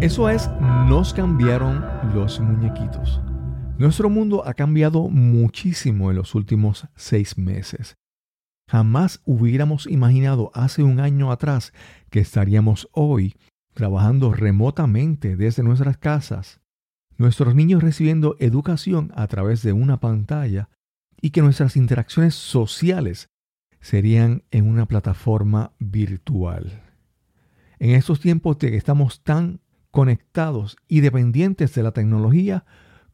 Eso es, nos cambiaron los muñequitos. Nuestro mundo ha cambiado muchísimo en los últimos seis meses. Jamás hubiéramos imaginado hace un año atrás que estaríamos hoy trabajando remotamente desde nuestras casas, nuestros niños recibiendo educación a través de una pantalla y que nuestras interacciones sociales serían en una plataforma virtual. En estos tiempos de que estamos tan conectados y dependientes de la tecnología,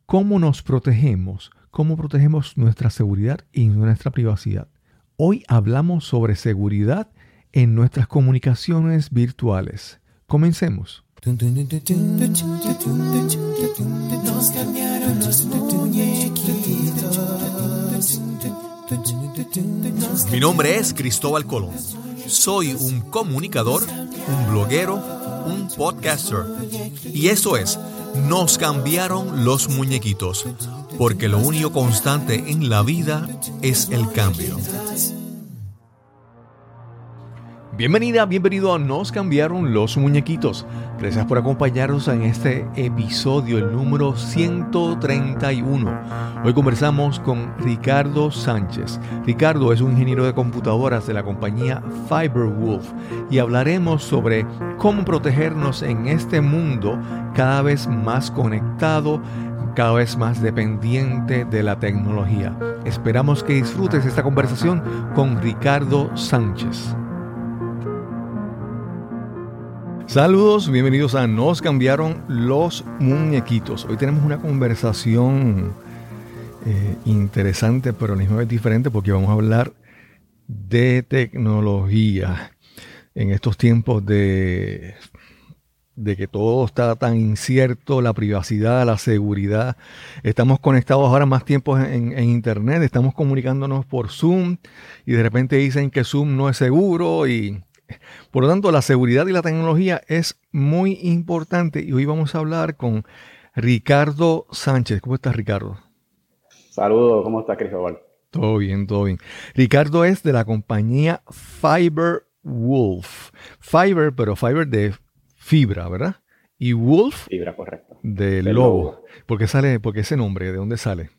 ¿cómo nos protegemos? ¿Cómo protegemos nuestra seguridad y nuestra privacidad? Hoy hablamos sobre seguridad en nuestras comunicaciones virtuales. Comencemos. Mi nombre es Cristóbal Colón. Soy un comunicador, un bloguero, un podcaster. Y eso es, nos cambiaron los muñequitos, porque lo único constante en la vida es el cambio. Bienvenida, bienvenido a Nos cambiaron los muñequitos. Gracias por acompañarnos en este episodio, el número 131. Hoy conversamos con Ricardo Sánchez. Ricardo es un ingeniero de computadoras de la compañía Fiberwolf y hablaremos sobre cómo protegernos en este mundo cada vez más conectado, cada vez más dependiente de la tecnología. Esperamos que disfrutes esta conversación con Ricardo Sánchez. Saludos, bienvenidos a Nos cambiaron los muñequitos. Hoy tenemos una conversación eh, interesante, pero a la misma vez diferente, porque vamos a hablar de tecnología en estos tiempos de, de que todo está tan incierto, la privacidad, la seguridad. Estamos conectados ahora más tiempo en, en, Internet, estamos comunicándonos por Zoom y de repente dicen que Zoom no es seguro y por lo tanto, la seguridad y la tecnología es muy importante y hoy vamos a hablar con Ricardo Sánchez. ¿Cómo estás, Ricardo? Saludos, ¿cómo estás, Cristóbal? Todo bien, todo bien. Ricardo es de la compañía Fiber Wolf. Fiber, pero Fiber de fibra, ¿verdad? Y Wolf. Fibra, correcto. De lobo. ¿Por qué sale, por qué ese nombre? ¿De dónde sale?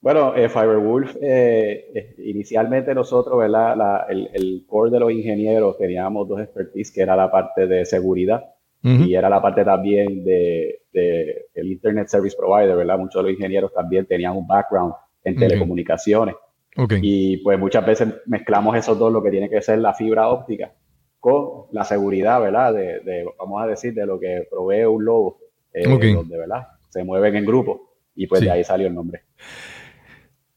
Bueno, eh, Fiberwolf, eh, inicialmente nosotros, ¿verdad? el, el, core de los ingenieros teníamos dos expertise, que era la parte de seguridad y era la parte también de, de, el Internet Service Provider, ¿verdad? Muchos de los ingenieros también tenían un background en telecomunicaciones. Okay. Y pues muchas veces mezclamos esos dos, lo que tiene que ser la fibra óptica con la seguridad, ¿verdad? De, de vamos a decir, de lo que provee un lobo, eh, Okay. donde, ¿verdad? Se mueven en grupo y pues Sí. de ahí salió el nombre.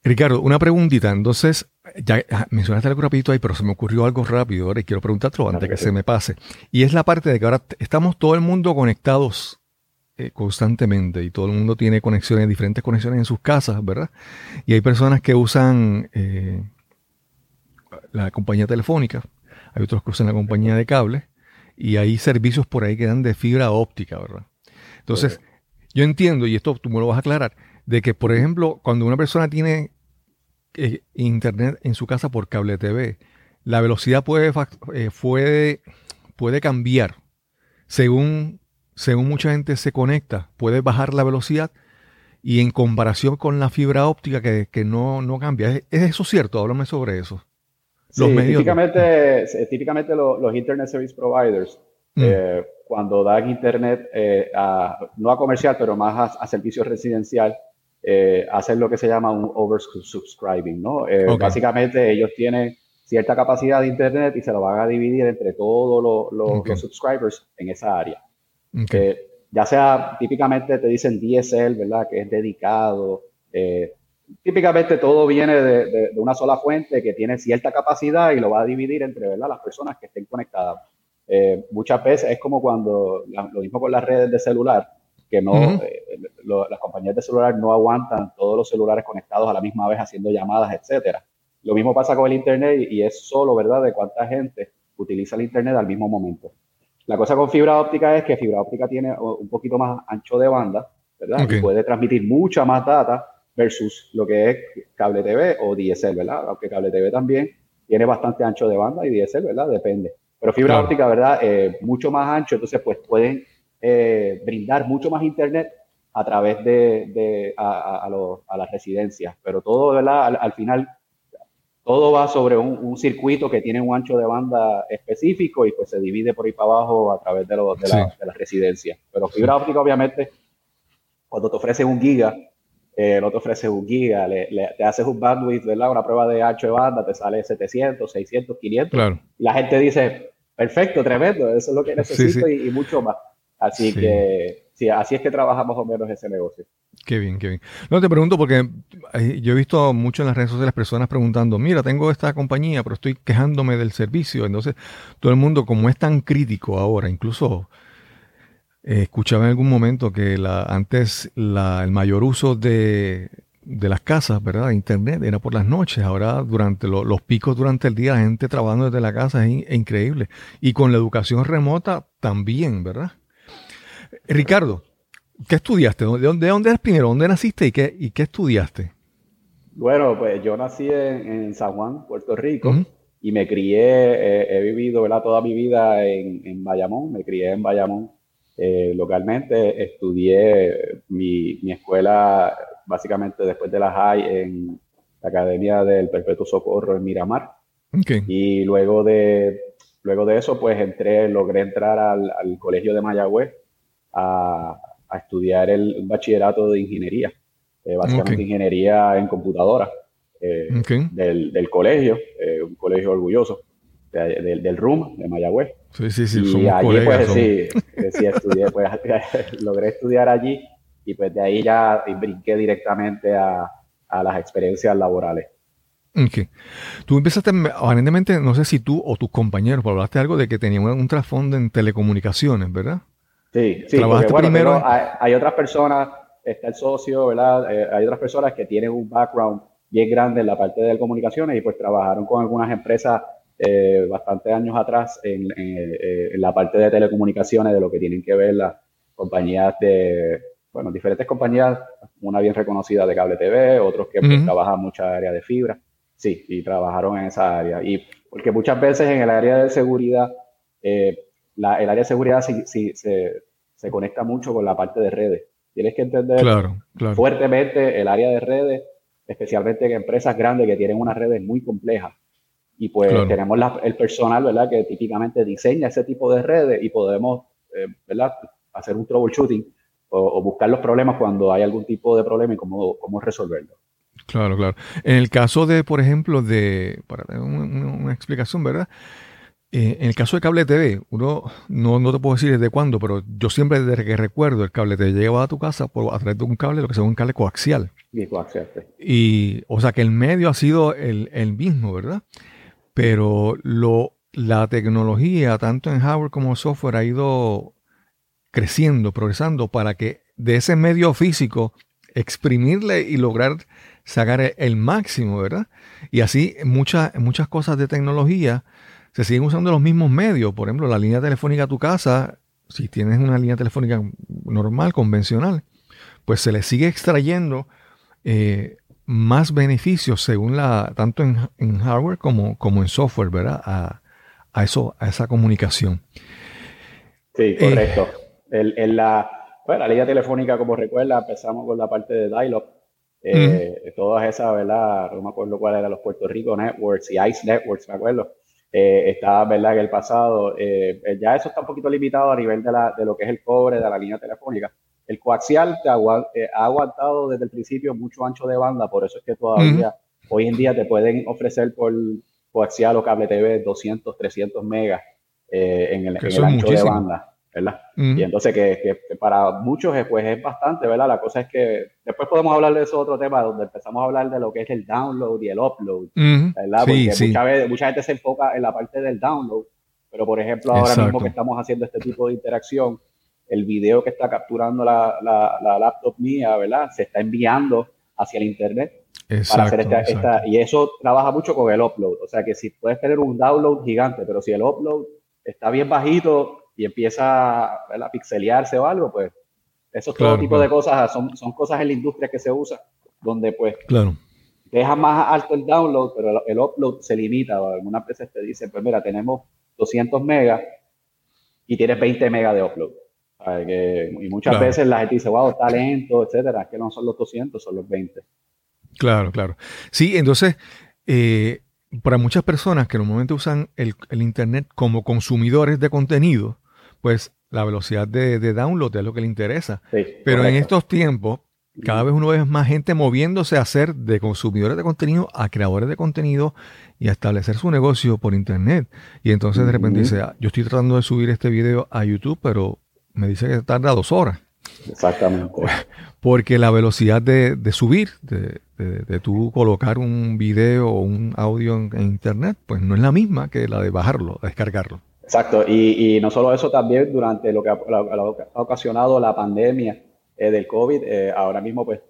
Ricardo, una preguntita. Entonces, ya ah, mencionaste algo rapidito ahí, pero se me ocurrió algo rápido ahora y quiero preguntártelo antes que se me pase. Y es la parte de que ahora estamos todo el mundo conectados eh, constantemente y todo el mundo tiene conexiones, diferentes conexiones en sus casas, ¿verdad? Y hay personas que usan eh, la compañía telefónica, hay otros que usan la compañía de cable y hay servicios por ahí que dan de fibra óptica, ¿verdad? Entonces, yo entiendo, y esto tú me lo vas a aclarar, de que, por ejemplo, cuando una persona tiene eh, internet en su casa por cable TV, la velocidad puede, eh, puede, puede cambiar según, según mucha gente se conecta, puede bajar la velocidad y en comparación con la fibra óptica que, que no, no cambia. ¿Es, es eso cierto? Háblame sobre eso. Los Sí, medios- típicamente, típicamente lo- los Internet Service Providers, Mm. eh, cuando dan Internet, a- no a comercial, pero más a, a servicio residencial, eh, hacen lo que se llama un oversubscribing, ¿no? Eh, Ok. Básicamente ellos tienen cierta capacidad de Internet y se lo van a dividir entre todos los, los- Ok. los subscribers en esa área. Ok. Eh, ya sea, típicamente te dicen DSL, ¿verdad? Que es dedicado. eh, típicamente todo viene de, de- de una sola fuente que tiene cierta capacidad y lo va a dividir entre, ¿verdad? Las personas que estén conectadas. Eh, muchas veces es como cuando, lo mismo con las redes de celular, que no, Ujú. eh, lo- las compañías de celular no aguantan todos los celulares conectados a la misma vez haciendo llamadas, etcétera. Lo mismo pasa con el Internet y, es solo, ¿verdad?, de cuánta gente utiliza el Internet al mismo momento. La cosa con fibra óptica es que fibra óptica tiene un poquito más ancho de banda, ¿verdad? Ok. Y puede transmitir mucha más data versus lo que es cable TV o DSL, ¿verdad? Aunque cable TV también tiene bastante ancho de banda y DSL, ¿verdad? Depende. Pero fibra Claro. óptica, ¿verdad? Eh, mucho más ancho, entonces pues pueden eh, brindar mucho más internet a través de, a, las residencias. Pero todo, ¿verdad? Al, final, todo va sobre un, circuito que tiene un ancho de banda específico y pues se divide por ahí para abajo a través de, de, de las residencias. Pero fibra óptica, obviamente, cuando te ofrece un giga, eh, no te ofrece un giga, le, te haces un bandwidth, ¿verdad? Una prueba de ancho de banda, te sale 700, 600, 500. Y la gente dice, perfecto, tremendo, eso es lo que necesito Y, mucho más. Así que, sí, así es que trabaja más o menos ese negocio. Qué bien, qué bien. No te pregunto porque eh, yo he visto mucho en las redes sociales personas preguntando, mira, tengo esta compañía, pero estoy quejándome del servicio. Entonces, todo el mundo, como es tan crítico ahora, incluso eh, escuchaba en algún momento que la, antes el mayor uso de, las casas, ¿verdad? Internet era por las noches. Ahora, durante los picos durante el día, la gente trabajando desde la casa es, increíble. Y con la educación remota también, ¿verdad? Ricardo, ¿qué estudiaste? ¿De dónde, de dónde eres primero? ¿Dónde naciste y qué, y qué estudiaste? Bueno, pues yo nací en, San Juan, Puerto Rico. Y me crié, he vivido ¿verdad? toda mi vida en, en Bayamón, me crié en Bayamón eh, localmente. Estudié mi, mi, escuela básicamente después de la high en la Academia del Perpetuo Socorro en Miramar. Y luego de, luego de eso, pues entré, logré entrar al, al Colegio de Mayagüez a, a, estudiar el bachillerato de ingeniería, eh, básicamente ingeniería en computadora eh, del, del, colegio, un colegio orgulloso del, del RUM de Mayagüez. Sí, sí, sí, y allí pues sí, sí, estudié, pues logré estudiar allí y pues de ahí ya brinqué directamente a, a las experiencias laborales. Okay. Tú empezaste, aparentemente, no sé si tú o tus compañeros, pero hablaste algo de que tenían un, trasfondo en telecomunicaciones, ¿verdad? Sí, sí. Primero. Hay, otras personas, está el socio, ¿verdad? Eh, hay otras personas que tienen un background bien grande en la parte de telecomunicaciones y pues trabajaron con algunas empresas eh, bastantes años atrás en, eh, en, la parte de telecomunicaciones, de lo que tienen que ver las compañías de, bueno, diferentes compañías, una bien reconocida de cable TV, otros que pues, trabajan mucha área de fibra, sí, y trabajaron en esa área. Y porque muchas veces en el área de seguridad, eh, la, el área de seguridad sí, se, se, conecta mucho con la parte de redes. Tienes que entender claro, fuertemente el área de redes, especialmente en empresas grandes que tienen unas redes muy complejas y pues tenemos el personal, ¿verdad? Que típicamente diseña ese tipo de redes y podemos, eh, ¿verdad? Hacer un troubleshooting o, buscar los problemas cuando hay algún tipo de problema y cómo, cómo resolverlo. Claro, claro. En el caso de, por ejemplo, de, para tener una, explicación, ¿verdad? Eh, en el caso de cable TV, uno no, no, te puedo decir desde cuándo, pero yo siempre desde que recuerdo el cable te lleva a tu casa por, a través de un cable, lo que sea un cable coaxial. Y coaxial, Y, o sea que el medio ha sido el, el mismo, ¿verdad? pero lo, la tecnología, tanto en hardware como software, ha ido creciendo, progresando para que de ese medio físico exprimirle y lograr sacar el máximo, ¿verdad? Y así muchas, muchas cosas de tecnología se siguen usando los mismos medios. Por ejemplo, la línea telefónica a tu casa, si tienes una línea telefónica normal, convencional, pues se le sigue extrayendo eh, más beneficios según la, tanto en, hardware como, como en software, ¿verdad? A, a, eso, a esa comunicación. Sí, correcto. en la, bueno, la línea telefónica, como recuerda, empezamos con la parte de dial-up. Eh, todas esas, ¿verdad? No me acuerdo cuál era los Puerto Rico Networks y ICE Networks, me acuerdo. Eh, estaba, ¿verdad? En el pasado, eh, ya eso está un poquito limitado a nivel de, la, de lo que es el cobre de la línea telefónica. El coaxial te eh, ha aguantado desde el principio mucho ancho de banda, por eso es que todavía hoy en día te pueden ofrecer por coaxial o cable TV 200, 300 megas eh, en el, ancho de banda, ¿verdad? Y entonces que, para muchos pues es bastante, ¿verdad? La cosa es que después podemos hablar de eso otro tema donde empezamos a hablar de lo que es el download y el upload, ¿verdad? Porque mucha, vez, mucha gente se enfoca en la parte del download, pero por ejemplo ahora mismo que estamos haciendo este tipo de interacción, el video que está capturando la, la, laptop mía, ¿verdad? Se está enviando hacia el internet para hacer esta, y eso trabaja mucho con el upload. O sea que si puedes tener un download gigante, pero si el upload está bien bajito y empieza a pixelearse o algo, pues eso todo tipo de cosas son, son cosas en la industria que se usa, donde pues claro. deja más alto el download, pero el, upload se limita. Algunas veces te dicen, pues mira, tenemos 200 megas y tienes 20 megas de upload y muchas veces la gente dice, wow, talento, etcétera, que no son los 200, son los 20. Claro, claro. Sí, entonces, eh, para muchas personas que normalmente usan el, Internet como consumidores de contenido, pues la velocidad de, download es lo que le interesa. Pero en estos tiempos, cada vez uno ve más gente moviéndose a ser de consumidores de contenido a creadores de contenido y a establecer su negocio por internet. Y entonces de repente dice, ah, yo estoy tratando de subir este video a YouTube, pero me dice que tarda dos horas. Exactamente. Porque la velocidad de, subir, de, de, tú colocar un video o un audio en, internet, pues no es la misma que la de bajarlo, descargarlo. Exacto. Y, no solo eso, también durante lo que ha ocasionado la pandemia eh, del COVID, eh, ahora mismo pues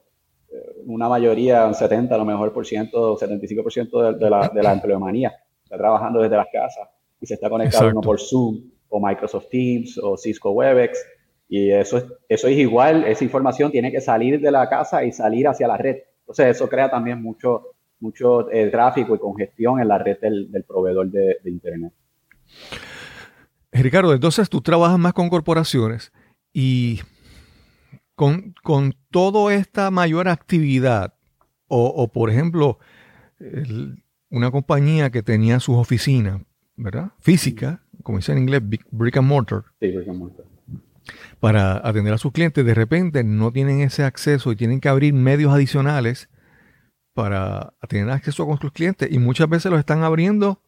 eh, una mayoría, un 70 a lo mejor por ciento, 75% de, de, la, de la empleomanía está trabajando desde las casas y se está conectando por Zoom o Microsoft Teams o Cisco Webex. Y eso es, eso es igual, esa información tiene que salir de la casa y salir hacia la red. Entonces eso crea también mucho, mucho tráfico y congestión en la red del, del proveedor de, de, Internet. Ricardo, entonces tú trabajas más con corporaciones y con, con toda esta mayor actividad, o, por ejemplo, una compañía que tenía sus oficinas, ¿verdad? Física, como dice en inglés, brick and mortar. Para atender a sus clientes, de repente no tienen ese acceso y tienen que abrir medios adicionales para tener acceso con sus clientes y muchas veces los están abriendo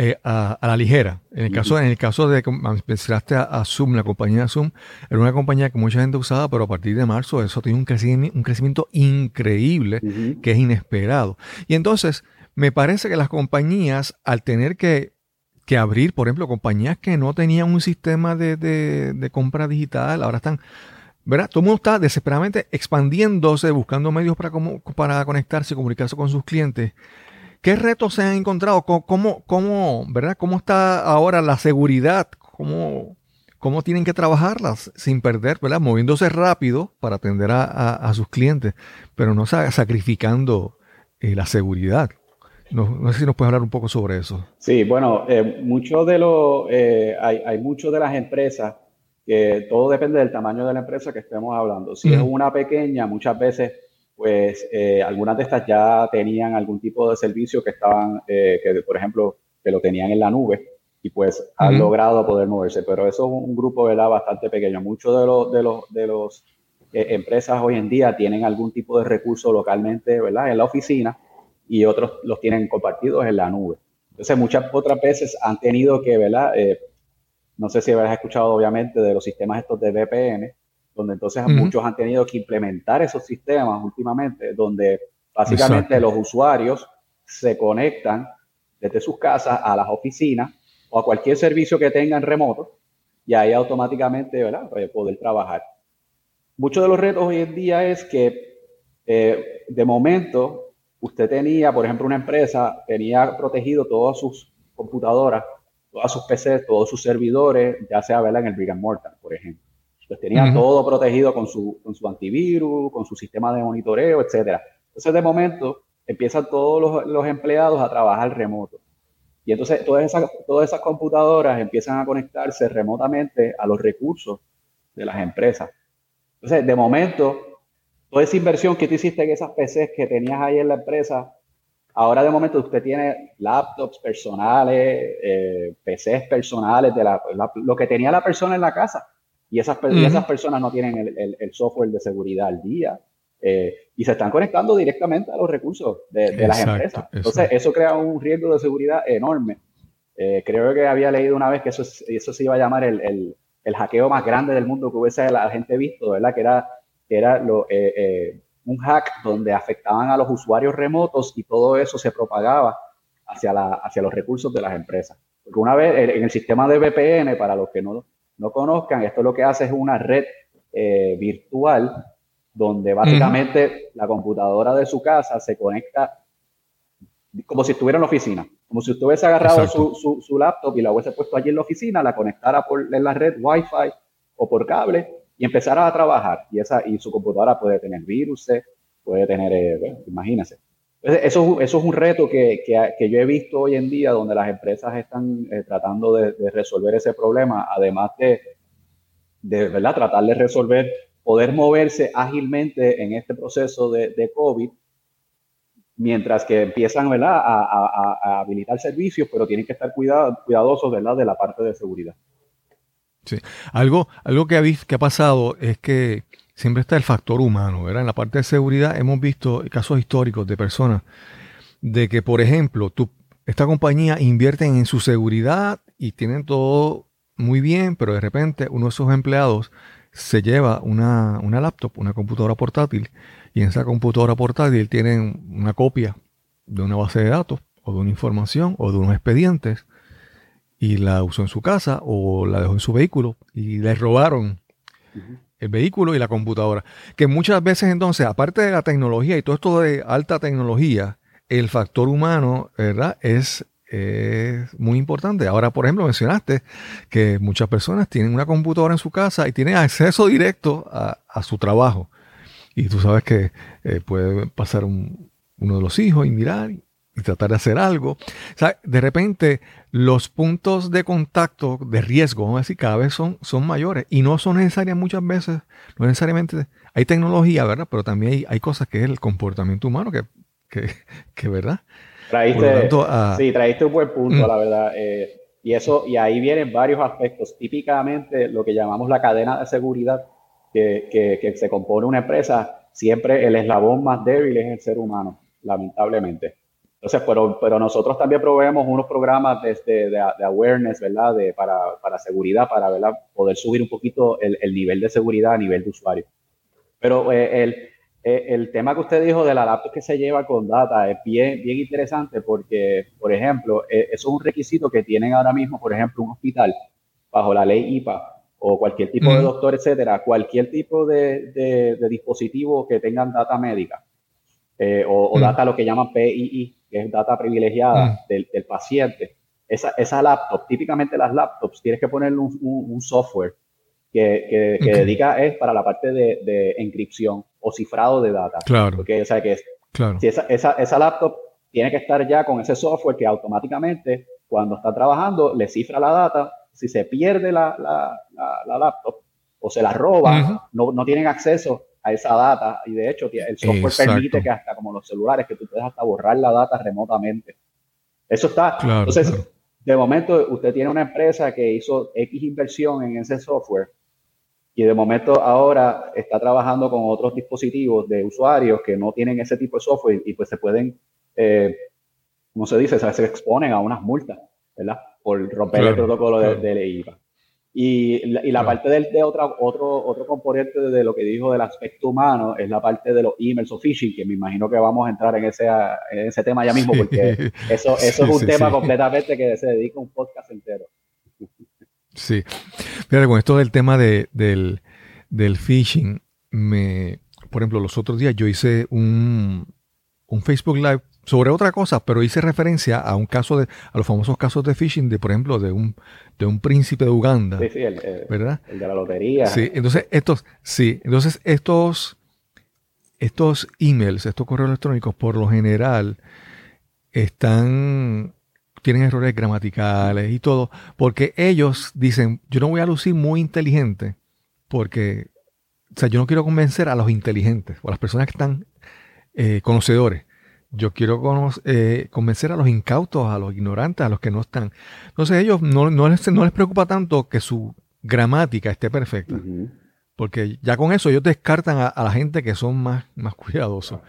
eh, a, la ligera. En el caso, en el caso de que mencionaste a, Zoom, la compañía Zoom, era una compañía que mucha gente usaba, pero a partir de marzo eso tiene un crecimiento, un crecimiento increíble que es inesperado. Y entonces, me parece que las compañías, al tener que, abrir, por ejemplo, compañías que no tenían un sistema de, compra digital, ahora están ¿verdad? Todo el mundo está desesperadamente expandiéndose, buscando medios para, para conectarse y comunicarse con sus clientes. ¿Qué retos se han encontrado? ¿Cómo, cómo, ¿verdad? ¿Cómo está ahora la seguridad? ¿Cómo, cómo tienen que trabajarlas sin perder, ¿verdad? Moviéndose rápido para atender a, sus clientes, pero no sacrificando eh, la seguridad. No, sé si nos puedes hablar un poco sobre eso. Sí, bueno, eh, mucho de lo, eh, hay, hay muchas de las empresas que todo depende del tamaño de la empresa que estemos hablando. Si es una pequeña, muchas veces pues eh, algunas de estas ya tenían algún tipo de servicio que estaban, eh, que por ejemplo, que lo tenían en la nube y pues han logrado poder moverse. Pero eso es un grupo ¿verdad? bastante pequeño. Muchos de los, de los, de los eh, empresas hoy en día tienen algún tipo de recurso localmente ¿verdad? en la oficina y otros los tienen compartidos en la nube. Entonces muchas otras veces han tenido que, ¿verdad? no sé si habrás escuchado obviamente de los sistemas estos de VPN, donde entonces muchos han tenido que implementar esos sistemas últimamente, donde básicamente los usuarios se conectan desde sus casas a las oficinas o a cualquier servicio que tengan remoto y ahí automáticamente ¿verdad? poder trabajar. Muchos de los retos hoy en día es que eh, de momento usted tenía, por ejemplo, una empresa tenía protegido todas sus computadoras, todas sus PCs, todos sus servidores, ya sea ¿verdad? en el brick and mortar, por ejemplo. Pues tenía todo protegido con su, con su antivirus, con su sistema de monitoreo, etcétera. Entonces, de momento, empiezan todos los, los, empleados a trabajar remoto. Y entonces, todas esas, todas esas computadoras empiezan a conectarse remotamente a los recursos de las empresas. Entonces, de momento, toda esa inversión que tú hiciste en esas PCs que tenías ahí en la empresa, ahora de momento usted tiene laptops personales, eh, PCs personales, de lo que tenía la persona en la casa y esas, esas personas no tienen el, el, software de seguridad al día eh, y se están conectando directamente a los recursos de, de las empresas. Entonces, eso crea un riesgo de seguridad enorme. Eh, creo que había leído una vez que eso, eso se iba a llamar el, el, hackeo más grande del mundo que hubiese la gente visto, ¿verdad? Que era, que era lo, eh, un hack donde afectaban a los usuarios remotos y todo eso se propagaba hacia, la, hacia los recursos de las empresas. Porque una vez en el sistema de VPN, para los que no no conozcan, esto lo que hace es una red eh, virtual donde básicamente la computadora de su casa se conecta como si estuviera en la oficina, como si usted hubiese agarrado su, su, laptop y la hubiese puesto allí en la oficina, la conectara por en la red Wi-Fi o por cable y empezara a trabajar. Y, esa, y su computadora puede tener virus, puede tener, eh, imagínense. Eso, es un reto que, que, yo he visto hoy en día donde las empresas están eh, tratando de, resolver ese problema, además de, de ¿verdad? tratar de resolver, poder moverse ágilmente en este proceso de, COVID, mientras que empiezan ¿verdad? A, a, habilitar servicios, pero tienen que estar cuidado, cuidadosos ¿verdad? de la parte de seguridad. Sí. Algo, algo que, que ha pasado es que siempre está el factor humano, ¿verdad? En la parte de seguridad hemos visto casos históricos de personas de que, por ejemplo, esta compañía invierte en su seguridad y tienen todo muy bien, pero de repente uno de sus empleados se lleva una, una laptop, una computadora portátil, y en esa computadora portátil tienen una copia de una base de datos o de una información o de unos expedientes y la usó en su casa o la dejó en su vehículo y le robaron el vehículo y la computadora. Que muchas veces entonces, aparte de la tecnología y todo esto de alta tecnología, el factor humano, ¿verdad? Es, muy importante. Ahora, por ejemplo, mencionaste que muchas personas tienen una computadora en su casa y tienen acceso directo a, su trabajo. Y tú sabes que eh, puede pasar uno de los hijos y mirar tratar de hacer algo. O sea, de repente los puntos de contacto de riesgo, vamos a decir, cada vez son, son mayores y no son necesarias muchas veces, no necesariamente, hay tecnología, ¿verdad? Pero también hay, hay cosas que es el comportamiento humano que, que, que ¿verdad? Traíste, Sí, traíste un buen punto, mm. la verdad. Eh, y eso, y ahí vienen varios aspectos. Típicamente lo que llamamos la cadena de seguridad que, que, que se compone una empresa, siempre el eslabón más débil es el ser humano, lamentablemente. Entonces, pero, pero nosotros también proveemos unos programas de, de, de awareness, ¿verdad? De, para, para seguridad, para ¿verdad? poder subir un poquito el, el, nivel de seguridad a nivel de usuario. Pero eh, el, eh, el tema que usted dijo de la laptop que se lleva con data es bien, bien interesante porque, por ejemplo, eh, eso es un requisito que tienen ahora mismo, por ejemplo, un hospital bajo la ley IPA o cualquier tipo de doctor, etcétera, cualquier tipo de, de, dispositivo que tengan data médica o, o data lo que llaman PII, que es data privilegiada mm. del, del, paciente, esa, esa, laptop, típicamente las laptops, tienes que ponerle un, un, software que, que, dedica es para la parte de, de, encripción o cifrado de data. Claro. Porque, o sea, que claro. si esa, esa, esa, laptop tiene que estar ya con ese software que automáticamente, cuando está trabajando, le cifra la data. Si se pierde la, la, la, laptop o se la roba, no, no tienen acceso esa data y de hecho el software permite que hasta como los celulares que tú puedes hasta borrar la data remotamente. Eso está. Entonces, de momento usted tiene una empresa que hizo X inversión en ese software y de momento ahora está trabajando con otros dispositivos de usuarios que no tienen ese tipo de software y pues se pueden, eh, como se dice, se, exponen a unas multas, ¿verdad? Por romper el protocolo de, de IVA. Y, la parte del, de otra, otro, otro componente de lo que dijo del aspecto humano es la parte de los emails o phishing, que me imagino que vamos a entrar en ese, en ese tema ya mismo, porque eso, eso es un tema completamente que se dedica a un podcast entero. Sí. Mira, con esto del tema de, del, del phishing, me, por ejemplo, los otros días yo hice un, un Facebook Live sobre otra cosa, pero hice referencia a un caso de, a los famosos casos de phishing, de por ejemplo, de un, de un príncipe de Uganda. Sí, sí, el, ¿verdad? el de la lotería. Sí, entonces estos, sí, entonces estos, estos emails, estos correos electrónicos, por lo general, están, tienen errores gramaticales y todo, porque ellos dicen, yo no voy a lucir muy inteligente, porque, o sea, yo no quiero convencer a los inteligentes o a las personas que están eh, conocedores yo quiero eh, convencer a los incautos, a los ignorantes, a los que no están. Entonces ellos no, no, les, no les, preocupa tanto que su gramática esté perfecta. Porque ya con eso ellos descartan a, la gente que son más, más cuidadosos.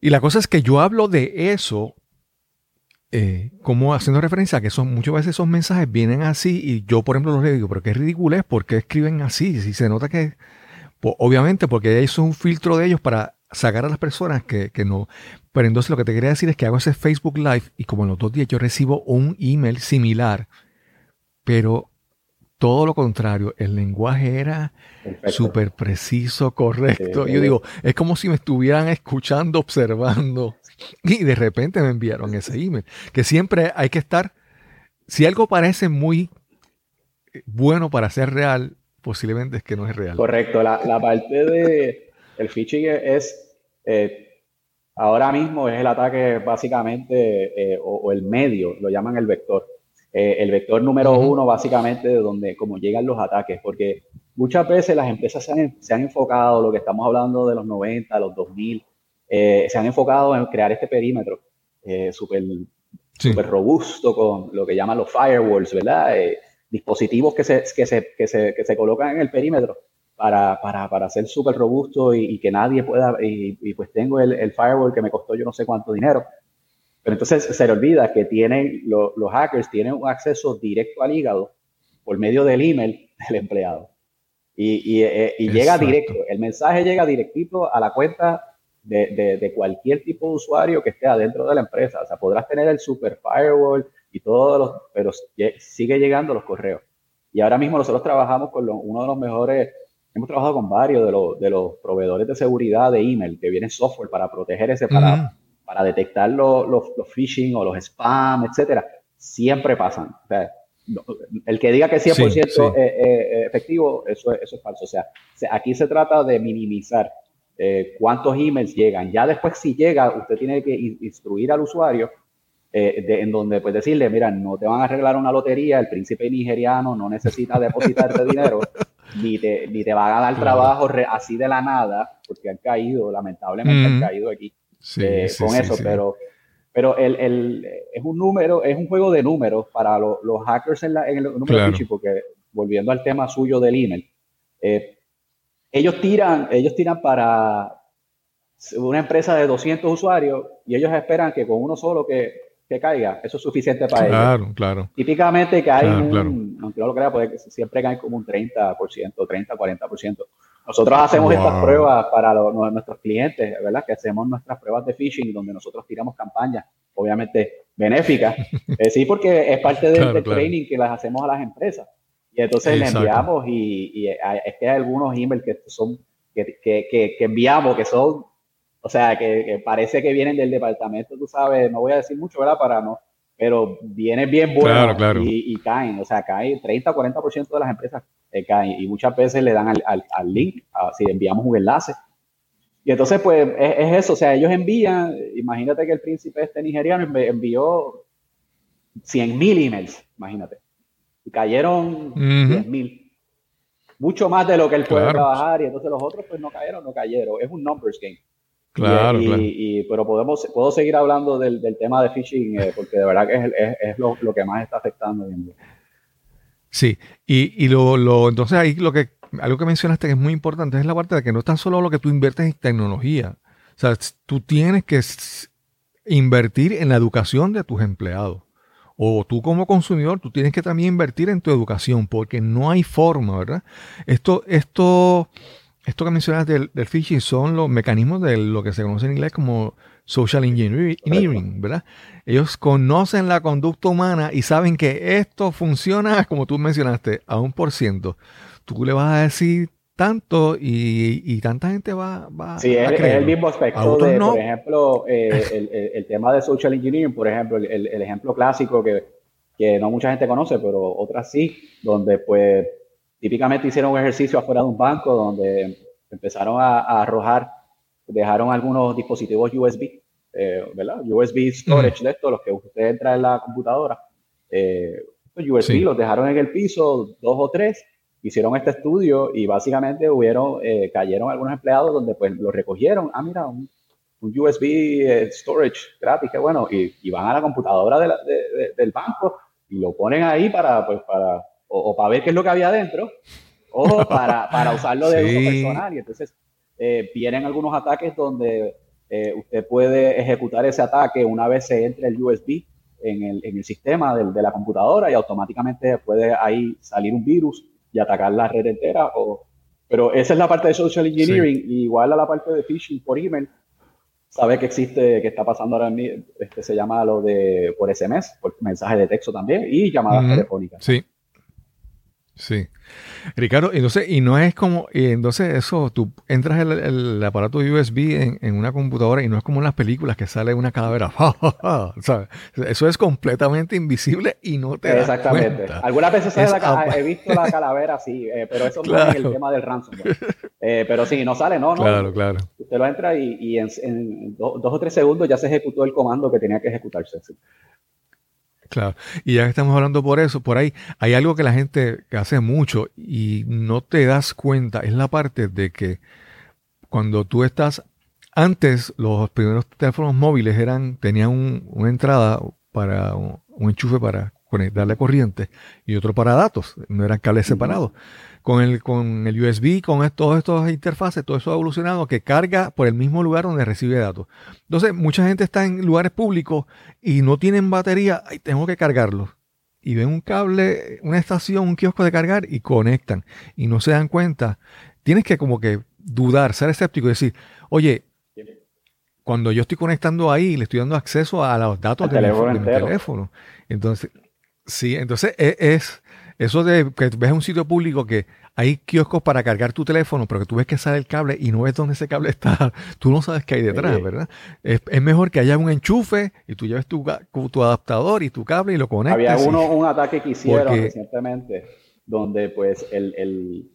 Y la cosa es que yo hablo de eso eh, como haciendo referencia a que son, muchas veces esos mensajes vienen así y yo, por ejemplo, los digo, pero qué ridículo es, porque escriben así? Si se nota que, pues, obviamente, porque eso es un filtro de ellos para sacar a las personas que, no. Pero entonces lo que te quería decir es que hago ese Facebook Live y como en los dos días yo recibo un email similar, pero todo lo contrario, el lenguaje era súper preciso, correcto. yo digo, es como si me estuvieran escuchando, observando. Y de repente me enviaron ese email. Que siempre hay que estar, si algo parece muy bueno para ser real, posiblemente es que no es real. Correcto, la, la parte de el phishing es, eh, ahora mismo es el ataque básicamente, eh, o, el medio, lo llaman el vector. eh, el vector número uno, básicamente, de donde, como llegan los ataques, porque muchas veces las empresas se han, se han enfocado, lo que estamos hablando de los 90, los 2000, eh, se han enfocado en crear este perímetro súper super robusto con lo que llaman los firewalls, ¿verdad? dispositivos que se, que, se, que, se, que se colocan en el perímetro para, para, para ser súper robusto y, que nadie pueda, y, pues tengo el, el, firewall que me costó yo no sé cuánto dinero. Pero entonces se le olvida que tienen, los hackers tienen un acceso directo al hígado por medio del email del empleado. Y, y, eh, y llega directo, el mensaje llega directito a la cuenta de, de, de, cualquier tipo de usuario que esté adentro de la empresa. O sea, podrás tener el super firewall y todos los, pero sigue llegando los correos. Y ahora mismo nosotros trabajamos con uno de los mejores hemos trabajado con varios de los, de los proveedores de seguridad de email que viene software para proteger ese, para, para detectar los, los, phishing o los spam, etcétera. Siempre pasan. el que diga que es 100% eh, eh, efectivo, eso, eso es falso. O sea, aquí se trata de minimizar eh, cuántos emails llegan. Ya después, si llega, usted tiene que instruir al usuario en donde pues decirle, mira, no te van a arreglar una lotería, el príncipe nigeriano no necesita depositarte dinero, ni te, ni te van a dar trabajo así de la nada, porque han caído, lamentablemente han caído aquí eh, con eso, pero, pero el, el, es un número, es un juego de números para los hackers en, la, en el número porque volviendo al tema suyo del email, eh, ellos tiran, ellos tiran para una empresa de 200 usuarios y ellos esperan que con uno solo que que caiga, eso es suficiente para ellos. Claro, claro. Típicamente cae un, aunque no lo crea, puede que siempre cae como un 30%, 30, 40%. Nosotros hacemos estas pruebas para nuestros clientes, ¿verdad? Que hacemos nuestras pruebas de phishing donde nosotros tiramos campañas, obviamente benéficas. Eh, sí, porque es parte del, training que las hacemos a las empresas. Y entonces le enviamos y, es que hay algunos emails que son que, que, que enviamos que son o sea, que, parece que vienen del departamento, tú sabes, no voy a decir mucho, ¿verdad? Para no, pero vienen bien buenos Y, caen, o sea, caen 30 40% de las empresas eh, caen y muchas veces le dan al, al, link, si enviamos un enlace. Y entonces, pues, es, eso, o sea, ellos envían, imagínate que el príncipe este nigeriano envió 100 mil emails, imagínate, y cayeron 10 mil. Mucho más de lo que él puede trabajar y entonces los otros pues no cayeron, no cayeron. Es un numbers game. Claro, y, pero podemos, puedo seguir hablando del, tema de phishing eh, porque de verdad que es, es, lo, lo, que más está afectando. Sí, y, y lo, lo, entonces ahí lo que, algo que mencionaste que es muy importante es la parte de que no es tan solo lo que tú inviertes en tecnología. O sea, tú tienes que invertir en la educación de tus empleados. O tú como consumidor, tú tienes que también invertir en tu educación, porque no hay forma, ¿verdad? Esto, esto, esto que mencionas del, phishing son los mecanismos de lo que se conoce en inglés como social engineering, ¿verdad? Ellos conocen la conducta humana y saben que esto funciona, como tú mencionaste, a un por ciento. Tú le vas a decir tanto y, tanta gente va, va sí, a es, es el mismo aspecto de, por ejemplo, eh, el, tema de social engineering, por ejemplo, el, ejemplo clásico que, que no mucha gente conoce, pero otras sí, donde pues típicamente hicieron un ejercicio afuera de un banco donde empezaron a, arrojar, dejaron algunos dispositivos USB, eh, ¿verdad? USB storage de estos, los que usted entra en la computadora. Eh, USB los dejaron en el piso, dos o tres, hicieron este estudio y básicamente hubieron, eh, cayeron algunos empleados donde pues los recogieron. Ah, mira, un, USB eh, storage gratis, qué bueno, y, van a la computadora del banco y lo ponen ahí para, pues, para o, para ver qué es lo que había adentro, o para, para usarlo de uso personal. Y entonces eh, vienen algunos ataques donde eh, usted puede ejecutar ese ataque una vez se entre el USB en el, en el sistema de, de, la computadora y automáticamente puede ahí salir un virus y atacar la red entera. O, pero esa es la parte de social engineering, igual a la parte de phishing por email. Sabe que existe, que está pasando ahora mismo, este, se llama lo de por SMS, por mensaje de texto también y llamadas telefónicas. Sí. Sí. Ricardo, entonces, y no es como, y entonces eso, tú entras el, el aparato USB en, una computadora y no es como en las películas que sale una calavera. Eso es completamente invisible y no te Exactamente. Das Algunas veces he visto la calavera, sí, eh, pero eso no es el tema del ransomware. Eh, pero sí, no sale, no, no. Claro, claro. Usted lo entra y, en, dos o tres segundos ya se ejecutó el comando que tenía que ejecutarse. Claro, y ya que estamos hablando por eso, por ahí hay algo que la gente hace mucho y no te das cuenta, es la parte de que cuando tú estás, antes los primeros teléfonos móviles eran, tenían una entrada para un, enchufe para conectarle corriente y otro para datos, no eran cables separados con el, con el USB, con todas estas interfaces, todo eso ha evolucionado que carga por el mismo lugar donde recibe datos. Entonces, mucha gente está en lugares públicos y no tienen batería, y tengo que cargarlo. Y ven un cable, una estación, un kiosco de cargar y conectan. Y no se dan cuenta. Tienes que como que dudar, ser escéptico y decir, oye, cuando yo estoy conectando ahí, le estoy dando acceso a los datos de, mi, teléfono. Entonces, sí, entonces e, es eso de que ves un sitio público que hay kioscos para cargar tu teléfono, pero que tú ves que sale el cable y no ves dónde ese cable está, tú no sabes qué hay detrás, ¿verdad? Es, mejor que haya un enchufe y tú lleves tu, tu adaptador y tu cable y lo conectes. Había uno, un ataque que hicieron recientemente donde pues el, el,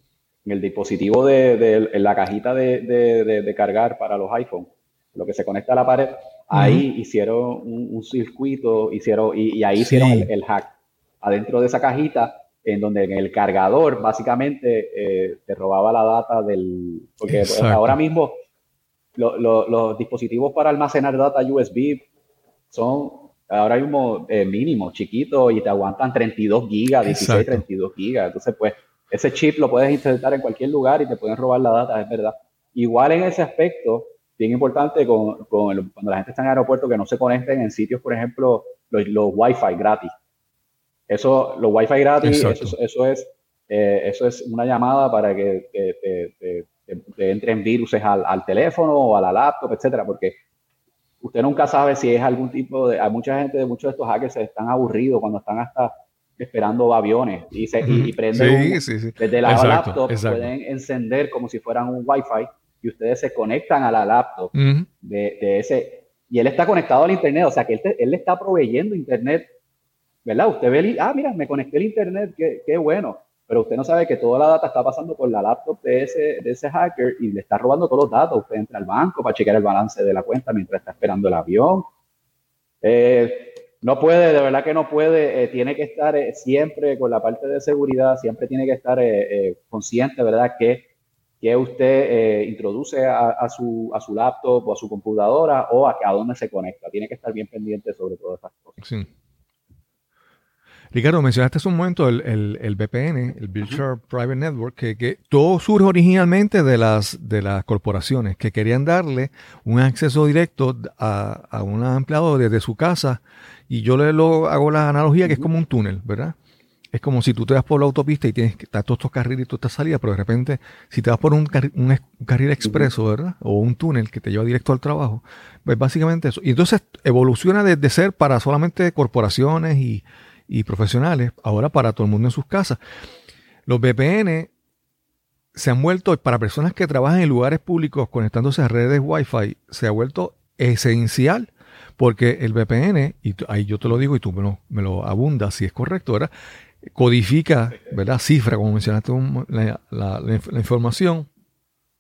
el dispositivo de, la cajita de, cargar para los iPhones, lo que se conecta a la pared, ahí hicieron un, circuito, hicieron y, ahí hicieron el hack. Adentro de esa cajita en donde en el cargador básicamente eh, te robaba la data del... Porque pues, ahora mismo los dispositivos para almacenar data USB son ahora mismo eh, mínimo, chiquito, y te aguantan 32 gigas, 16, 32 gigas. Entonces, pues, ese chip lo puedes insertar en cualquier lugar y te pueden robar la data, es verdad. Igual en ese aspecto, bien importante con, con cuando la gente está en el aeropuerto, que no se conecten en sitios, por ejemplo, los, los Wi-Fi gratis. Eso, los Wi-Fi gratis, eso, es, eh, eso es una llamada para que te, entren virus al, teléfono o a la laptop, etcétera, porque usted nunca sabe si es algún tipo de. Hay mucha gente de muchos de estos hackers están aburridos cuando están hasta esperando aviones y, se, y, prenden desde la laptop, pueden encender como si fueran un Wi-Fi y ustedes se conectan a la laptop de, ese. Y él está conectado al internet, o sea que él, él le está proveyendo internet ¿verdad? Usted ve, el, ah, mira, me conecté al internet, qué, qué, bueno, pero usted no sabe que toda la data está pasando por la laptop de ese, de ese hacker y le está robando todos los datos. Usted entra al banco para chequear el balance de la cuenta mientras está esperando el avión. Eh, no puede, de verdad que no puede, eh, tiene que estar eh, siempre con la parte de seguridad, siempre tiene que estar consciente, ¿verdad? Que, que usted introduce a, su, a su laptop o a su computadora o a, a dónde se conecta. Tiene que estar bien pendiente sobre todas estas cosas. Sí. Ricardo, mencionaste hace un momento el, el, VPN, el Virtual Private Network, que, todo surge originalmente de las, de las corporaciones que querían darle un acceso directo a, a un empleado desde su casa. Y yo le lo, hago la analogía que es como un túnel, ¿verdad? Es como si tú te vas por la autopista y tienes que estar todos estos carriles y todas estas salidas, pero de repente, si te vas por un, un, carril expreso, ¿verdad? O un túnel que te lleva directo al trabajo, pues básicamente eso. Y entonces evoluciona desde ser para solamente corporaciones y, y profesionales, ahora para todo el mundo en sus casas. Los VPN se han vuelto, para personas que trabajan en lugares públicos conectándose a redes Wi-Fi, se ha vuelto esencial porque el VPN, y ahí yo te lo digo y tú me lo, me abundas si es correcto, ¿verdad? Codifica, ¿verdad? Cifra, como mencionaste, la información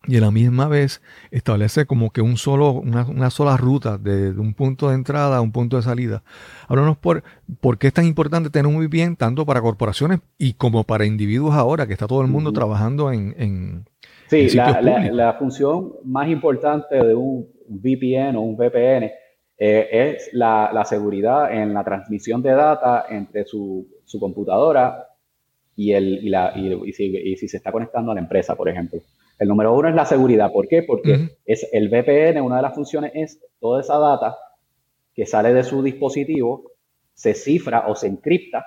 y a la misma vez establece como que un solo, una, sola ruta de, un punto de entrada a un punto de salida. Háblanos por, por qué es tan importante tener un VPN tanto para corporaciones y como para individuos ahora, que está todo el mundo trabajando en... en sí, la, la, función más importante de un VPN o un VPN eh, es la, seguridad en la transmisión de data entre su, su computadora y, el, y, la, y, si, y si se está conectando a la empresa, por ejemplo. El número uno es la seguridad. ¿Por qué? Porque es el VPN, una de las funciones es toda esa data que sale de su dispositivo, se cifra o se encripta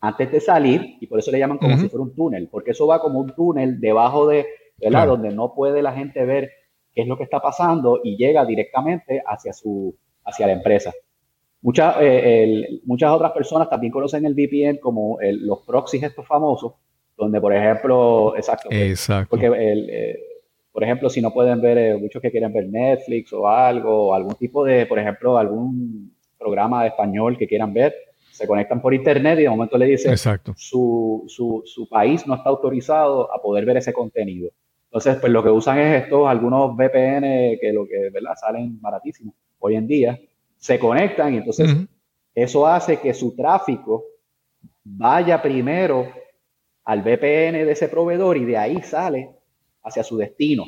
antes de salir y por eso le llaman como si fuera un túnel, porque eso va como un túnel debajo de, ¿verdad? Donde no puede la gente ver qué es lo que está pasando y llega directamente hacia, su, hacia la empresa. Muchas, eh, muchas otras personas también conocen el VPN como los proxies estos famosos, donde por ejemplo, exacto, exacto. porque el, eh, por ejemplo, si no pueden ver, eh, muchos que quieren ver Netflix o algo, o algún tipo de, por ejemplo, algún programa de español que quieran ver, se conectan por internet y de momento le dicen, exacto. Su, su, su país no está autorizado a poder ver ese contenido. Entonces, pues lo que usan es estos, algunos VPN que lo que, ¿verdad? Salen baratísimos hoy en día, se conectan y entonces eso hace que su tráfico vaya primero al VPN de ese proveedor y de ahí sale hacia su destino.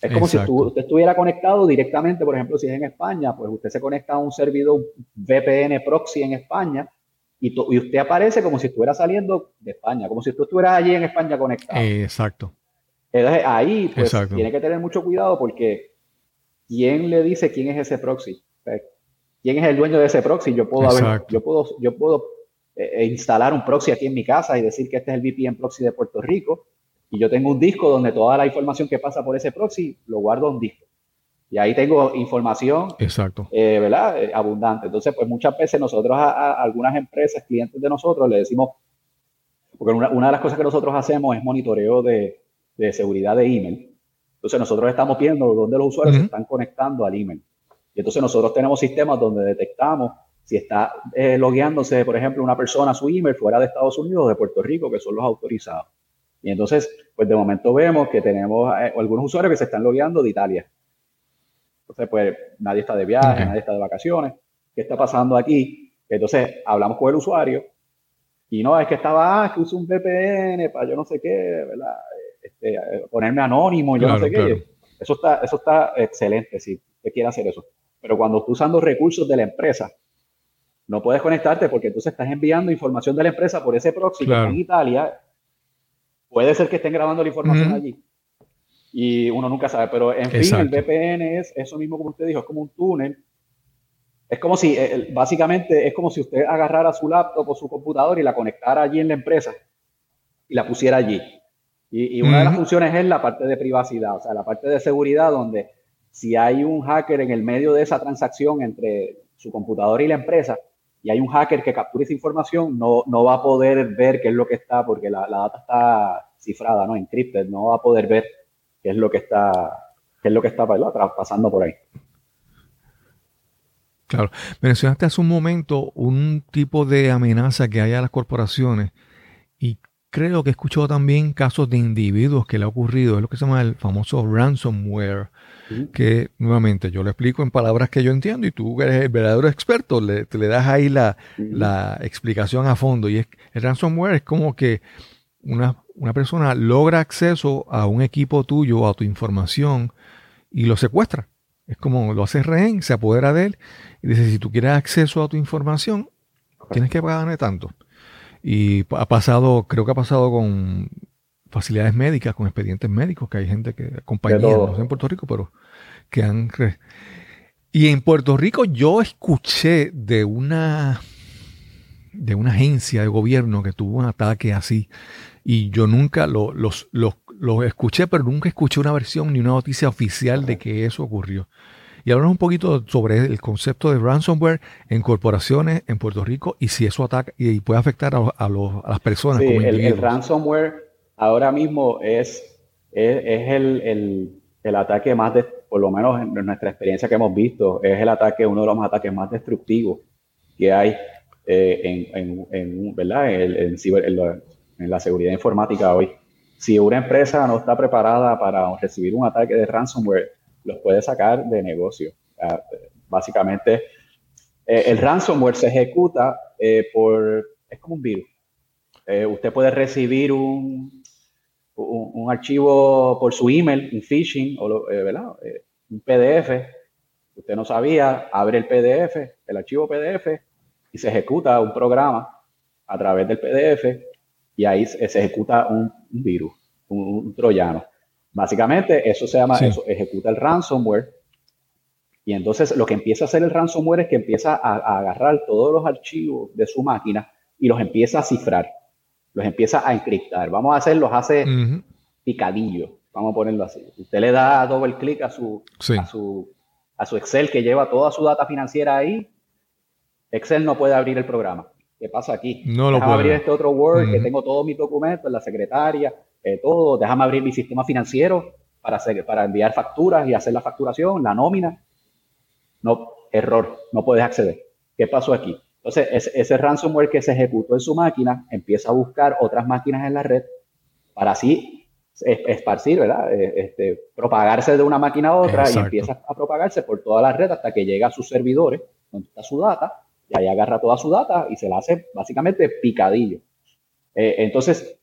Es como si usted estuviera conectado directamente, por ejemplo, si es en España, pues usted se conecta a un servidor VPN proxy en España y, y, usted aparece como si estuviera saliendo de España, como si tú estuvieras allí en España conectado. Exacto. Entonces ahí pues, tiene que tener mucho cuidado porque ¿quién le dice quién es ese proxy? ¿Quién es el dueño de ese proxy? Yo puedo, yo puedo, yo puedo eh, instalar un proxy aquí en mi casa y decir que este es el VPN proxy de Puerto Rico y yo tengo un disco donde toda la información que pasa por ese proxy lo guardo en un disco. Y ahí tengo información, Exacto. Eh, ¿verdad? Eh, abundante. Entonces, pues muchas veces nosotros a, algunas empresas, clientes de nosotros, le decimos, porque una, una, de las cosas que nosotros hacemos es monitoreo de, de seguridad de email. Entonces, nosotros estamos viendo dónde los usuarios se están conectando al email. Y entonces nosotros tenemos sistemas donde detectamos si está eh, logueándose, por ejemplo, una persona a su email fuera de Estados Unidos o de Puerto Rico, que son los autorizados. Y entonces, pues de momento vemos que tenemos eh, algunos usuarios que se están logueando de Italia. Entonces, pues nadie está de viaje, nadie está de vacaciones. ¿Qué está pasando aquí? Entonces, hablamos con el usuario y no, es que estaba, ah, que uso un VPN para yo no sé qué, ¿verdad? Este, eh, ponerme anónimo, yo no sé qué. Eso está, eso está excelente si usted quiere hacer eso. Pero cuando estás usando recursos de la empresa, no puedes conectarte porque entonces estás enviando información de la empresa por ese proxy en Italia Puede ser que estén grabando la información allí. Y uno nunca sabe, pero en fin, el VPN es eso mismo como usted dijo, es como un túnel. Es como si, eh, básicamente, es como si usted agarrara su laptop o su computador y la conectara allí en la empresa y la pusiera allí. Y, una de las funciones es la parte de privacidad, o sea, la parte de seguridad donde si hay un hacker en el medio de esa transacción entre su computador y la empresa, y hay un hacker que capture esa información, no, no va a poder ver qué es lo que está, porque la, la, data está cifrada, ¿no? Encrypted, no va a poder ver qué es lo que está, qué es lo que está pasando por ahí. Claro. Mencionaste hace un momento un tipo de amenaza que hay a las corporaciones y creo que he escuchado también casos de individuos que le ha ocurrido, es lo que se llama el famoso ransomware que nuevamente yo lo explico en palabras que yo entiendo y tú eres el verdadero experto, le, le das ahí la, explicación a fondo. Y es, el ransomware es como que una, una, persona logra acceso a un equipo tuyo, a tu información y lo secuestra. Es como lo hace rehén, se apodera de él y dice, si tú quieres acceso a tu información, tienes que pagarme tanto. Y ha pasado, creo que ha pasado con facilidades médicas, con expedientes médicos, que hay gente que, compañías, no sé en Puerto Rico, pero que han... Y en Puerto Rico yo escuché de una de una agencia de gobierno que tuvo un ataque así y yo nunca lo, los, los, escuché, pero nunca escuché una versión ni una noticia oficial de que eso ocurrió. Y hablamos un poquito sobre el concepto de ransomware en corporaciones en Puerto Rico y si eso ataca y puede afectar a, a, las personas. como el, el, ransomware ahora mismo es, es, el, el, ataque más, de, por lo menos en nuestra experiencia que hemos visto, es el ataque, uno de los ataques más destructivos que hay eh, en, en, ¿verdad? En, en, la, seguridad informática hoy. Si una empresa no está preparada para recibir un ataque de ransomware, los puede sacar de negocio. básicamente, eh, el ransomware se ejecuta eh, por, es como un virus. usted puede recibir un, un, archivo por su email, un phishing, o, eh, ¿verdad? Eh, un PDF, usted no sabía, abre el PDF, el archivo PDF, y se ejecuta un programa a través del PDF, y ahí se, ejecuta un, virus, un, troyano. Básicamente, eso se llama, eso ejecuta el ransomware, y entonces lo que empieza a hacer el ransomware es que empieza a, a agarrar todos los archivos de su máquina y los empieza a cifrar los empieza a encriptar. Vamos a hacer, los hace picadillo, vamos a ponerlo así. Usted le da doble clic a su, a, su, a su Excel que lleva toda su data financiera ahí. Excel no puede abrir el programa. ¿Qué pasa aquí? No Déjame abrir este otro Word que tengo todos mis documentos, la secretaria, eh, todo. Déjame abrir mi sistema financiero para, hacer, para enviar facturas y hacer la facturación, la nómina. No, error, no puedes acceder. ¿Qué pasó aquí? Entonces, ese, ransomware que se ejecutó en su máquina empieza a buscar otras máquinas en la red para así esparcir, ¿verdad? Eh, este, propagarse de una máquina a otra y empieza a propagarse por toda la red hasta que llega a sus servidores, donde está su data, y ahí agarra toda su data y se la hace básicamente picadillo. Eh, entonces,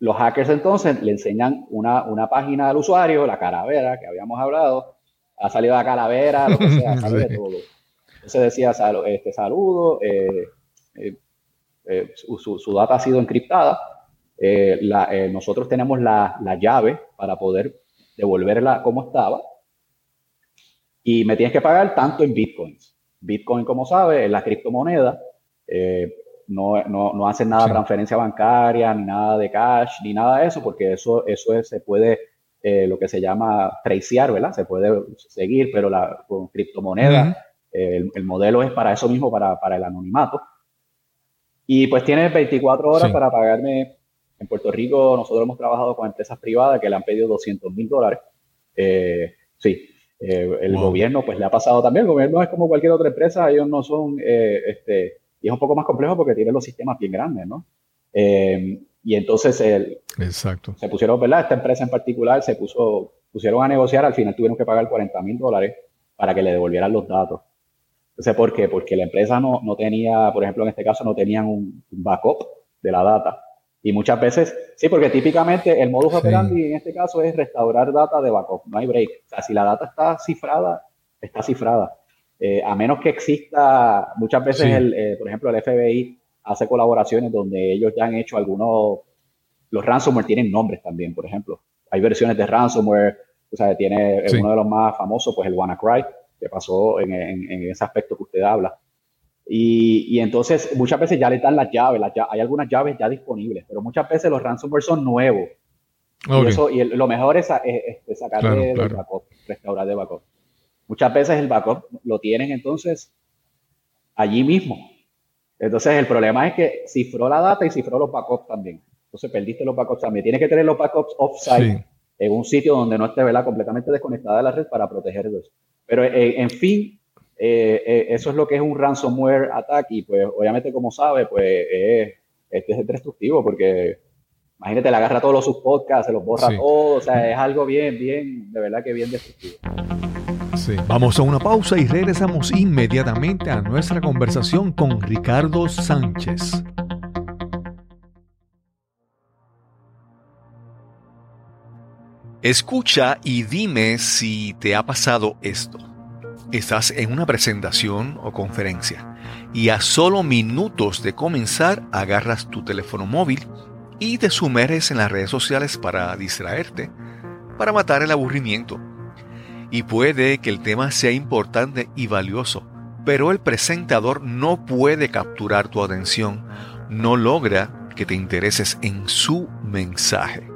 los hackers entonces le enseñan una, una, página al usuario, la calavera que habíamos hablado, ha salido la calavera, lo que sea, sale de todo. Entonces decía, este saludo, su, su, data ha sido encriptada, nosotros tenemos la, la llave para poder devolverla como estaba y me tienes que pagar tanto en bitcoins. Bitcoin, como sabes, es la criptomoneda. Eh, no, no, no, hacen nada de transferencia bancaria, ni nada de cash, ni nada de eso, porque eso, eso es, se puede, eh, lo que se llama tracear, ¿verdad? Se puede seguir, pero la, con criptomoneda, eh, el, modelo es para eso mismo, para, para el anonimato. Y pues tienes 24 horas para pagarme. En Puerto Rico nosotros hemos trabajado con empresas privadas que le han pedido 200 mil dólares. sí, eh, el gobierno, pues le ha pasado también. El gobierno es como cualquier otra empresa, ellos no son, eh, este, y es un poco más complejo porque tienen los sistemas bien grandes, ¿no? Eh, y entonces el, Exacto. se pusieron, ¿verdad? Esta empresa en particular se puso, pusieron a negociar, al final tuvieron que pagar 40 mil dólares para que le devolvieran los datos. Entonces, ¿por qué? Porque la empresa no, no tenía, por ejemplo, en este caso, no tenían un backup de la data. Y muchas veces, sí, porque típicamente el modus operandi en este caso es restaurar data de backup, no hay break. O sea, si la data está cifrada, está cifrada. Eh, a menos que exista, muchas veces, el, eh, por ejemplo, el FBI hace colaboraciones donde ellos ya han hecho algunos, los ransomware tienen nombres también, por ejemplo. Hay versiones de ransomware, o sea, tiene uno de los más famosos, pues el WannaCry, que pasó en, en ese aspecto que usted habla. Y, entonces muchas veces ya le dan las llaves, hay algunas llaves ya disponibles, pero muchas veces los ransomware son nuevos. Y, eso, y lo mejor es, sacar de, backup, restaurar de backup. Muchas veces el backup lo tienen entonces allí mismo. Entonces el problema es que cifró la data y cifró los backups también. Entonces perdiste los backups también. Tienes que tener los backups offsite en un sitio donde no esté completamente desconectada de la red para protegerlos. Pero eh, en fin, eh, eh, eso es lo que es un ransomware attack y pues obviamente como sabe, pues es, es destructivo porque imagínate, le agarra todos los subpodcasts, se los borra todos, o sea, es algo bien, bien, de verdad que bien destructivo. Sí. Vamos a una pausa y regresamos inmediatamente a nuestra conversación con Ricardo Sánchez. Escucha y dime si te ha pasado esto. Estás en una presentación o conferencia y a solo minutos de comenzar agarras tu teléfono móvil y te sumerges en las redes sociales para distraerte, para matar el aburrimiento. Y puede que el tema sea importante y valioso, pero el presentador no puede capturar tu atención, no logra que te intereses en su mensaje.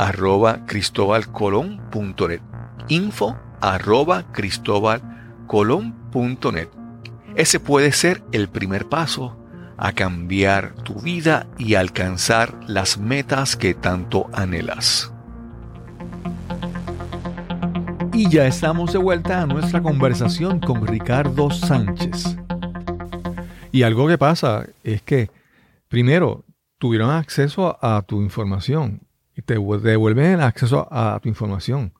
arroba cristobalcolón.net. Info arroba cristobalcolón.net. Ese puede ser el primer paso a cambiar tu vida y alcanzar las metas que tanto anhelas. Y ya estamos de vuelta a nuestra conversación con Ricardo Sánchez. Y algo que pasa es que primero, tuvieron acceso a tu información te devuelven el acceso a tu información.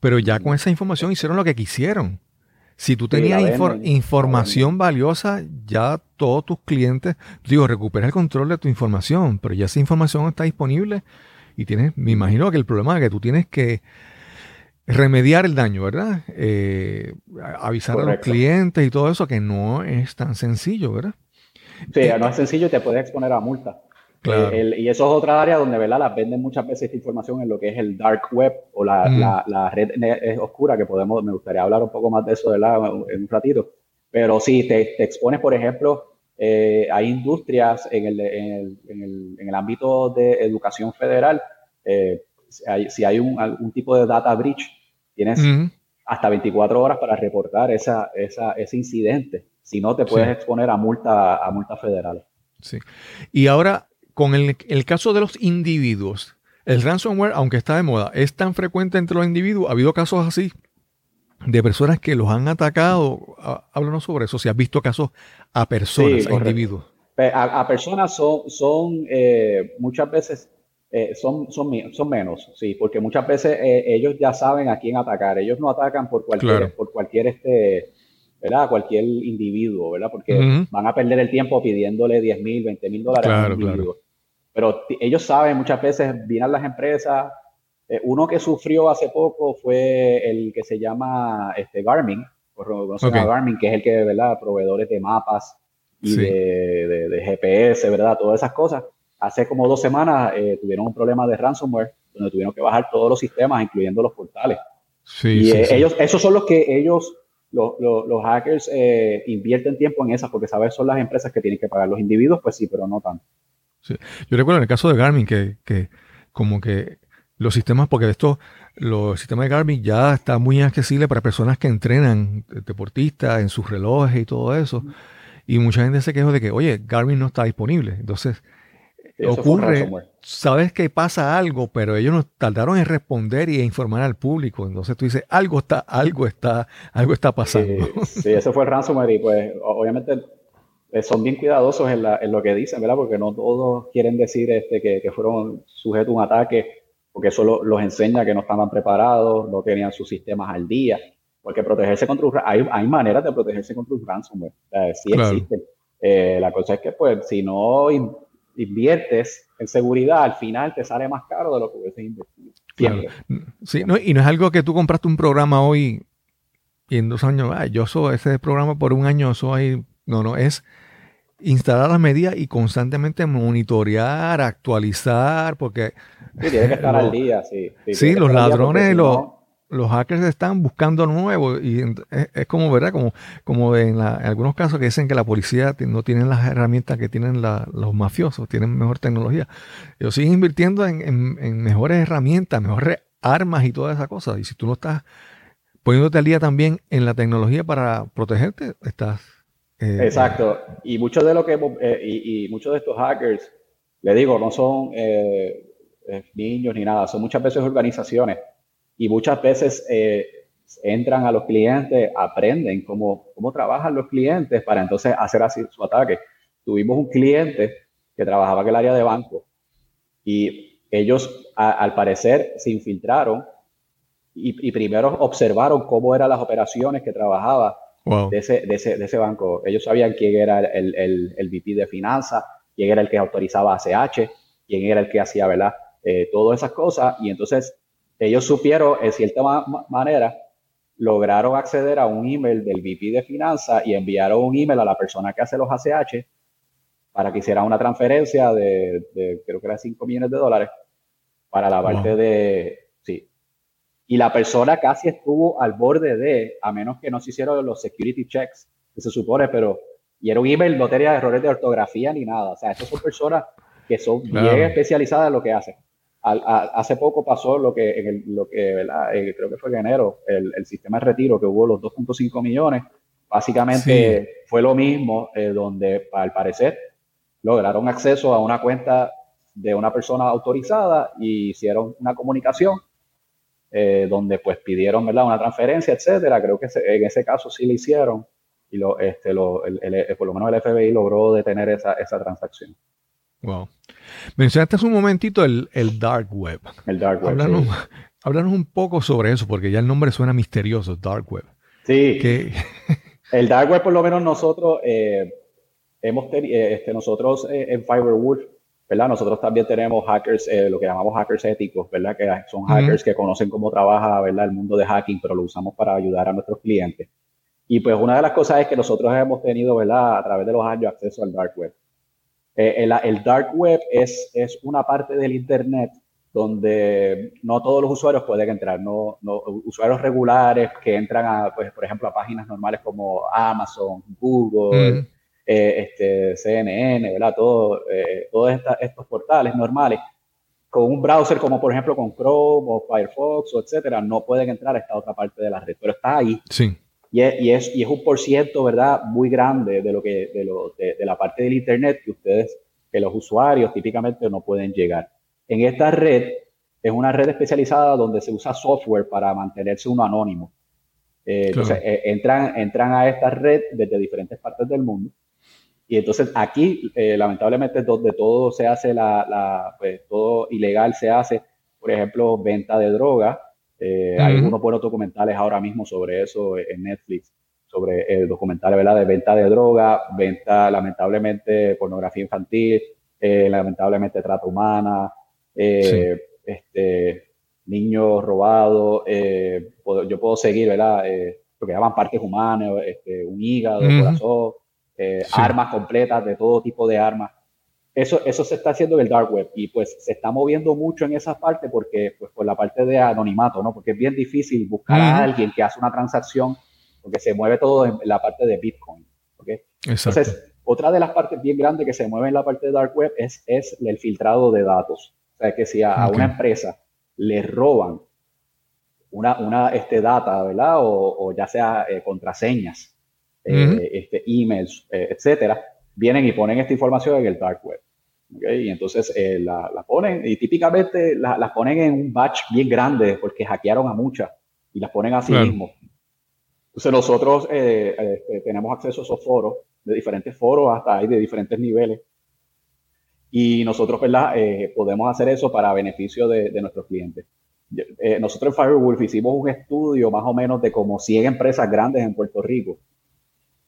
Pero ya con esa información hicieron lo que quisieron. Si tú tenías información valiosa, ya todos tus clientes, digo, recupera el control de tu información, pero ya esa información está disponible y tienes, me imagino que el problema es que tú tienes que remediar el daño, ¿verdad? Eh, avisar a los clientes y todo eso, que no es tan sencillo, ¿verdad? Sí, eh, no es sencillo te puede exponer a multa. Eh, y eso es otra área donde ¿verdad? las venden muchas veces esta información en lo que es el dark web o la, la, red oscura, que podemos, me gustaría hablar un poco más de eso ¿verdad? en un ratito. Pero sí, te, te expones, por ejemplo, eh, hay industrias en el, en, el, en, el, en el, ámbito de educación federal, eh, si hay, un, algún tipo de data breach, tienes hasta 24 horas para reportar esa, esa, ese incidente. Si no, te puedes exponer a multa, a multas federales. Sí. Y ahora, con el, el, caso de los individuos, el ransomware, aunque está de moda, es tan frecuente entre los individuos. Ha habido casos así de personas que los han atacado. Háblanos sobre eso. Si has visto casos a personas, a individuos. A, personas son, son eh, muchas veces eh, son, son, son, menos, sí, porque muchas veces eh, ellos ya saben a quién atacar. Ellos no atacan por cualquier, por cualquier este, ¿verdad? Cualquier individuo, ¿verdad? Porque van a perder el tiempo pidiéndole 10 mil, 20 mil dólares a un individuo. Pero ellos saben, muchas veces vienen las empresas. Eh, uno que sufrió hace poco fue el que se llama este, Garmin, Garmin, que es el que, ¿verdad? Proveedores de mapas y de, GPS, ¿verdad? Todas esas cosas. Hace como dos semanas eh, tuvieron un problema de ransomware donde tuvieron que bajar todos los sistemas, incluyendo los portales. Sí, y eh, ellos, esos son los que ellos, los, los, hackers, invierten tiempo en esas, porque sabes, son las empresas que tienen que pagar. Los individuos, pues sí, pero no tanto. Yo recuerdo en el caso de Garmin que, que como que los sistemas, porque esto, los sistemas de Garmin ya está muy accesible para personas que entrenan deportistas en sus relojes y todo eso. Y mucha gente se quejó de que, oye, Garmin no está disponible. Entonces, ocurre, sabes que pasa algo, pero ellos no tardaron en responder y en informar al público. Entonces tú dices, algo está, algo está, algo está pasando. Sí, sí eso fue ransomware y pues obviamente eh, son bien cuidadosos en, lo que dicen, ¿verdad? Porque no todos quieren decir este, que, fueron sujetos a un ataque, porque eso los enseña que no estaban preparados, no tenían sus sistemas al día. Porque protegerse contra un, hay, hay maneras de protegerse contra un ransomware, sí existen. Eh, la cosa es que, pues, si no inviertes en seguridad, al final te sale más caro de lo que hubieses invertido. Sí, no, y no es algo que tú compraste un programa hoy y en dos años, ah, yo soy ese programa por un año, soy. No, no, es instalar las medidas y constantemente monitorear, actualizar, porque... Sí, tiene que estar al día, sí. Sí, los ladrones y los, los hackers están buscando nuevo y es, como, ¿verdad? Como, como en, algunos casos que dicen que la policía no tiene las herramientas que tienen los mafiosos, tienen mejor tecnología. Ellos siguen invirtiendo en, en mejores herramientas, mejores armas y todas esas cosas. Y si tú no estás poniéndote al día también en la tecnología para protegerte, estás eh, Exacto. Y muchos de lo que eh, y, muchos de estos hackers, le digo, no son eh, niños ni nada, son muchas veces organizaciones y muchas veces entran a los clientes, aprenden cómo, cómo trabajan los clientes para entonces hacer así su ataque. Tuvimos un cliente que trabajaba en el área de banco y ellos al parecer se infiltraron y, y primero observaron cómo eran las operaciones que trabajaba de, ese, de, ese, de, ese, banco. Ellos sabían quién era el, el, el VP de finanzas, quién era el que autorizaba ACH, quién era el que hacía, ¿verdad? Eh, todas esas cosas. Y entonces ellos supieron, en cierta manera, lograron acceder a un email del VP de finanzas y enviaron un email a la persona que hace los ACH para que hiciera una transferencia de, de creo que era 5 millones de dólares para la parte de, y la persona casi estuvo al borde de, a menos que no se hicieron los security checks, que se supone, pero, y era un email, no tenía errores de ortografía ni nada. O sea, estas son personas que son bien especializadas en lo que hacen. hace poco pasó lo que, en lo que eh, creo que fue en enero, el, sistema de retiro, que hubo los 2.5 millones, básicamente fue lo mismo, eh, donde al parecer lograron acceso a una cuenta de una persona autorizada y hicieron una comunicación eh, donde pues pidieron ¿verdad? una transferencia, etcétera. Creo que en ese caso sí lo hicieron y lo, este, lo, el, por lo menos el FBI logró detener esa, esa transacción. Wow. Mencionaste hace un momentito el, Dark Web. El Dark Web. Háblanos, un poco sobre eso, porque ya el nombre suena misterioso, Dark Web. Sí. el Dark Web, por lo menos nosotros eh, hemos eh, este, nosotros eh, en Fiberwolf, ¿verdad? Nosotros también tenemos hackers, lo que llamamos hackers éticos, ¿verdad? Que son hackers que conocen cómo trabaja, ¿verdad? El mundo de hacking, pero lo usamos para ayudar a nuestros clientes. Y pues una de las cosas es que nosotros hemos tenido, ¿verdad? A través de los años acceso al Dark Web. Eh, el, dark web es, es una parte del Internet donde no todos los usuarios pueden entrar, no, no, usuarios regulares que entran a, pues, por ejemplo, a páginas normales como Amazon, Google, eh, este, CNN, ¿verdad? Todo, eh, todos estos portales normales, con un browser como por ejemplo con Chrome o Firefox o etcétera, no pueden entrar a esta otra parte de la red, pero está ahí. Sí. Y es, y es, un por ciento, ¿verdad? Muy grande de, lo que, de, lo, de, la parte del Internet que ustedes, que los usuarios típicamente no pueden llegar. En esta red, es una red especializada donde se usa software para mantenerse uno anónimo. Eh, entonces, eh, entran, entran a esta red desde diferentes partes del mundo. Y entonces aquí, eh, lamentablemente, donde todo se hace, la, la, pues, todo ilegal se hace, por ejemplo, venta de droga, eh, hay unos buenos documentales ahora mismo sobre eso en Netflix, sobre eh, documentales ¿verdad? de venta de droga, venta lamentablemente pornografía infantil, eh, lamentablemente trata humana, este, niños robados, yo puedo seguir ¿verdad? lo que llaman parques humanos, este, un hígado, corazón, armas completas de todo tipo de armas eso, eso se está haciendo en el dark web y pues se está moviendo mucho en esa parte porque, pues por la parte de anonimato, ¿no? Porque es bien difícil buscar a alguien que hace una transacción porque se mueve todo en la parte de Bitcoin, ¿ok? Entonces, otra de las partes bien grandes que se mueve en la parte de dark web es, es el filtrado de datos. O sea, que si a, una empresa le roban una, una este, data, ¿verdad? O, ya sea eh, contraseñas, eh, este, emails, eh, etcétera, vienen y ponen esta información en el dark web. Y entonces eh, la, ponen, y típicamente las la ponen en un batch bien grande porque hackearon a muchas y las ponen así mismo. Entonces nosotros eh, eh, tenemos acceso a esos foros, de diferentes foros hasta ahí de diferentes niveles. Y nosotros, ¿verdad? podemos hacer eso para beneficio de, de nuestros clientes. nosotros en Firewolf hicimos un estudio más o menos de como 100 empresas grandes en Puerto Rico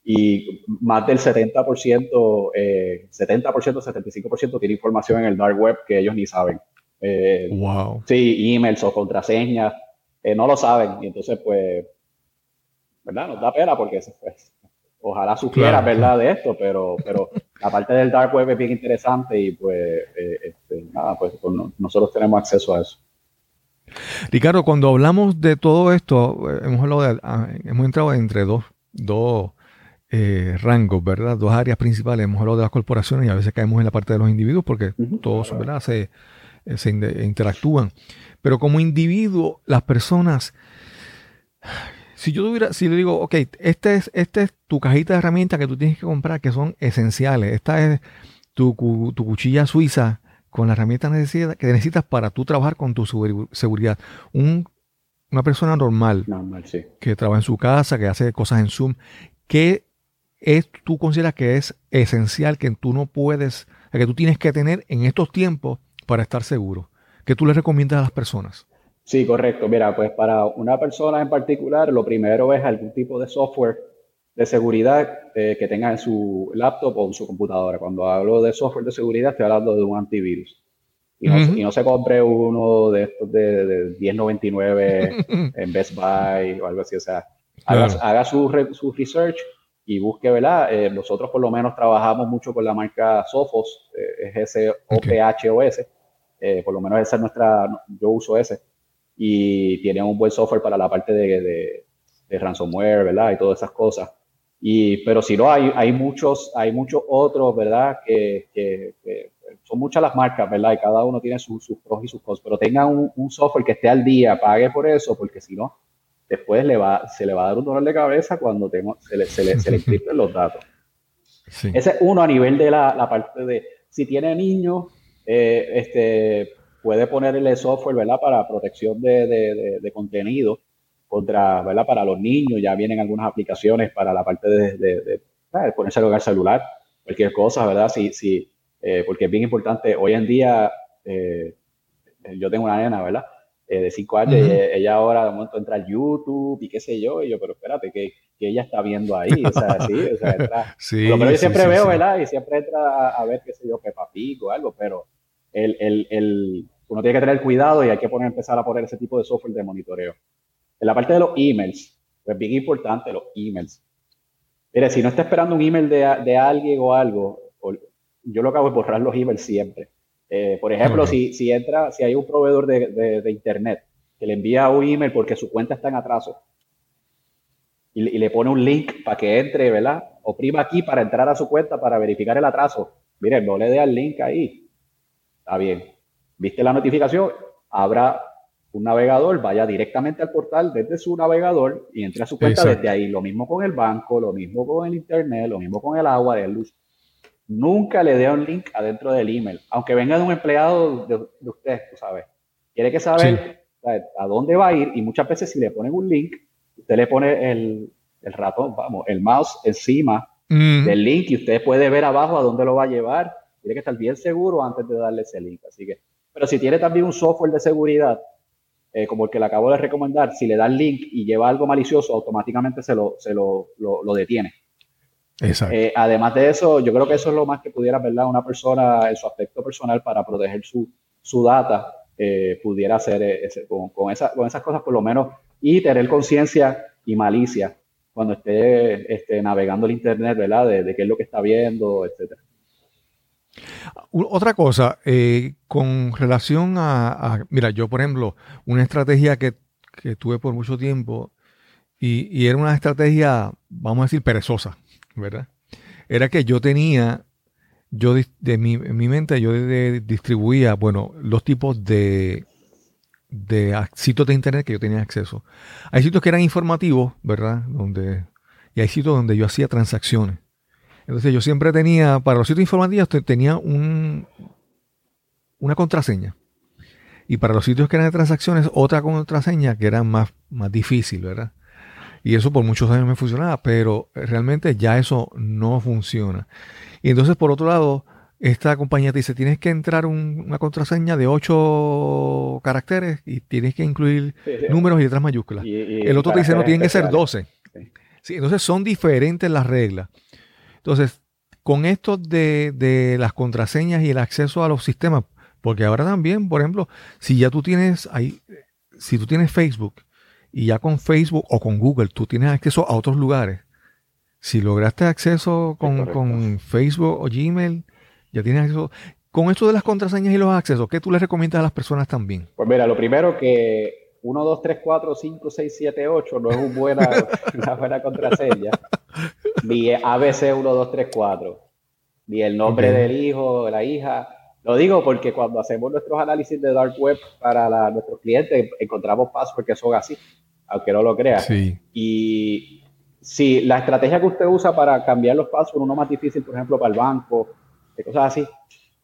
y más del 70%, eh, 70%, 75% tiene información en el dark web que ellos ni saben. Eh, wow. Sí, emails o contraseñas, eh, no lo saben. Y entonces, pues, ¿verdad? Nos da pena porque pues, ojalá supiera, ¿verdad? De esto, pero, pero la parte del dark web es bien interesante y pues, eh, este, nada, pues, pues nosotros tenemos acceso a eso. Ricardo, cuando hablamos de todo esto, hemos hablado de, ah, hemos entrado entre dos, dos eh, rangos, ¿verdad? Dos áreas principales. Hemos hablado de las corporaciones y a veces caemos en la parte de los individuos porque todos, ¿verdad? Se, eh, se interactúan. Pero como individuo, las personas, si yo tuviera, si le digo, ok, esta es, esta es tu cajita de herramientas que tú tienes que comprar que son esenciales. Esta es tu, tu cuchilla suiza con las herramientas que necesitas para tú trabajar con tu seguridad. Un, una persona normal, normal sí. que trabaja en su casa, que hace cosas en Zoom, ¿qué es, tú consideras que es esencial que tú no puedes, que tú tienes que tener en estos tiempos para estar seguro? ¿Qué tú le recomiendas a las personas? Sí, correcto. Mira, pues para una persona en particular, lo primero es algún tipo de software de seguridad eh, que tenga en su laptop o en su computadora. Cuando hablo de software de seguridad, estoy hablando de un antivirus. Y no, se compre uno de estos de, de 1099 en Best Buy o algo así. O sea, haga, su, su research y busque, ¿verdad? Eh, nosotros por lo menos trabajamos mucho con la marca Sophos, eh, es ese OPHOS, eh, por lo menos esa es nuestra, yo uso ese, y tiene un buen software para la parte de, de, ransomware, ¿verdad? Y todas esas cosas. Y, pero si no, hay, hay, muchos, hay muchos otros, ¿verdad? Que, que, son muchas las marcas, ¿verdad? Y cada uno tiene sus pros y sus cosas, pero tengan un, un software que esté al día, pague por eso, porque si no, después le va, se le va a dar un dolor de cabeza cuando tengo, se, le, se, le, se le los datos. Ese es uno a nivel de la, la parte de, si tiene niños, eh, este, puede ponerle software, ¿verdad? Para protección de, de, de, contenido contra, ¿verdad? Para los niños, ya vienen algunas aplicaciones para la parte de, de, de ponerse al celular, cualquier cosa, ¿verdad? Si, si, eh, porque es bien importante. Hoy en día, eh, yo tengo una nena, ¿verdad? Eh, de cinco años, y ella ahora de momento entra al YouTube y qué sé yo, y yo, pero espérate, que, que ella está viendo ahí, o sea, sí, o sea, entra, pero yo siempre veo, ¿verdad? Y siempre entra a, ver, qué sé yo, Peppa Pig o algo, pero el, el, el, uno tiene que tener cuidado y hay que poner, empezar a poner ese tipo de software de monitoreo. En la parte de los emails, pues bien importante los emails. Mire, si no está esperando un email de, de alguien o algo, yo lo hago es borrar los emails siempre. Eh, por ejemplo, si, si, entra, si hay un proveedor de, de, internet que le envía un email porque su cuenta está en atraso y, y le pone un link para que entre, ¿verdad? Oprima aquí para entrar a su cuenta para verificar el atraso. Miren, no le dé al link ahí. Está bien. ¿Viste la notificación? Habrá un navegador, vaya directamente al portal desde su navegador y entre a su cuenta desde ahí. Lo mismo con el banco, lo mismo con el internet, lo mismo con el agua, el luz. Nunca le dé un link adentro del email, aunque venga de un empleado de, usted, tú sabes. Tiene que saber a dónde va a ir y muchas veces si le ponen un link, usted le pone el, ratón, vamos, el mouse encima mm. del link y usted puede ver abajo a dónde lo va a llevar. Tiene que estar bien seguro antes de darle ese link. Así que, pero si tiene también un software de seguridad, eh, como el que le acabo de recomendar, si le da el link y lleva algo malicioso, automáticamente se lo, se lo, lo detiene. Eh, además de eso, yo creo que eso es lo más que pudiera, ¿verdad? Una persona en su aspecto personal para proteger su, su data eh, pudiera hacer eh, con, con, esa, con, esas cosas por lo menos y tener conciencia y malicia cuando esté, esté, navegando el Internet, ¿verdad? De, qué es lo que está viendo, etcétera. Otra cosa, con relación a, mira, yo por ejemplo, una estrategia que, que tuve por mucho tiempo y, y, era una estrategia, vamos a decir, perezosa. ¿Verdad? Era que yo tenía, yo de mi, en mi mente yo distribuía, bueno, los tipos de, de sitios de internet que yo tenía acceso. Hay sitios que eran informativos, ¿verdad? Donde, y hay sitios donde yo hacía transacciones. Entonces yo siempre tenía, para los sitios informativos tenía un, una contraseña. Y para los sitios que eran de transacciones, otra contraseña que era más, más difícil, ¿verdad? Y eso por muchos años me funcionaba, pero realmente ya eso no funciona. Y entonces, por otro lado, esta compañía te dice, tienes que entrar una contraseña de 8 caracteres y tienes que incluir números y letras mayúsculas. el otro te dice, no, tienen que ser 12. Sí. entonces son diferentes las reglas. Entonces, con esto de, de, las contraseñas y el acceso a los sistemas, porque ahora también, por ejemplo, si ya tú tienes ahí, si tú tienes Facebook y ya con Facebook o con Google tú tienes acceso a otros lugares. Si lograste acceso con, Facebook o Gmail, ya tienes acceso. Con esto de las contraseñas y los accesos, ¿qué tú les recomiendas a las personas también? Pues mira, lo primero que 1, 2, 3, 4, 5, 6, 7, 8 no es una buena, una buena contraseña. Ni ABC 1, 2, 3, 4. Ni el nombre del hijo, de la hija. Lo digo porque cuando hacemos nuestros análisis de Dark Web para nuestros clientes, encontramos passwords que son así aunque no lo crea. Y si la estrategia que usted usa para cambiar los pasos, uno más difícil, por ejemplo, para el banco, cosas así,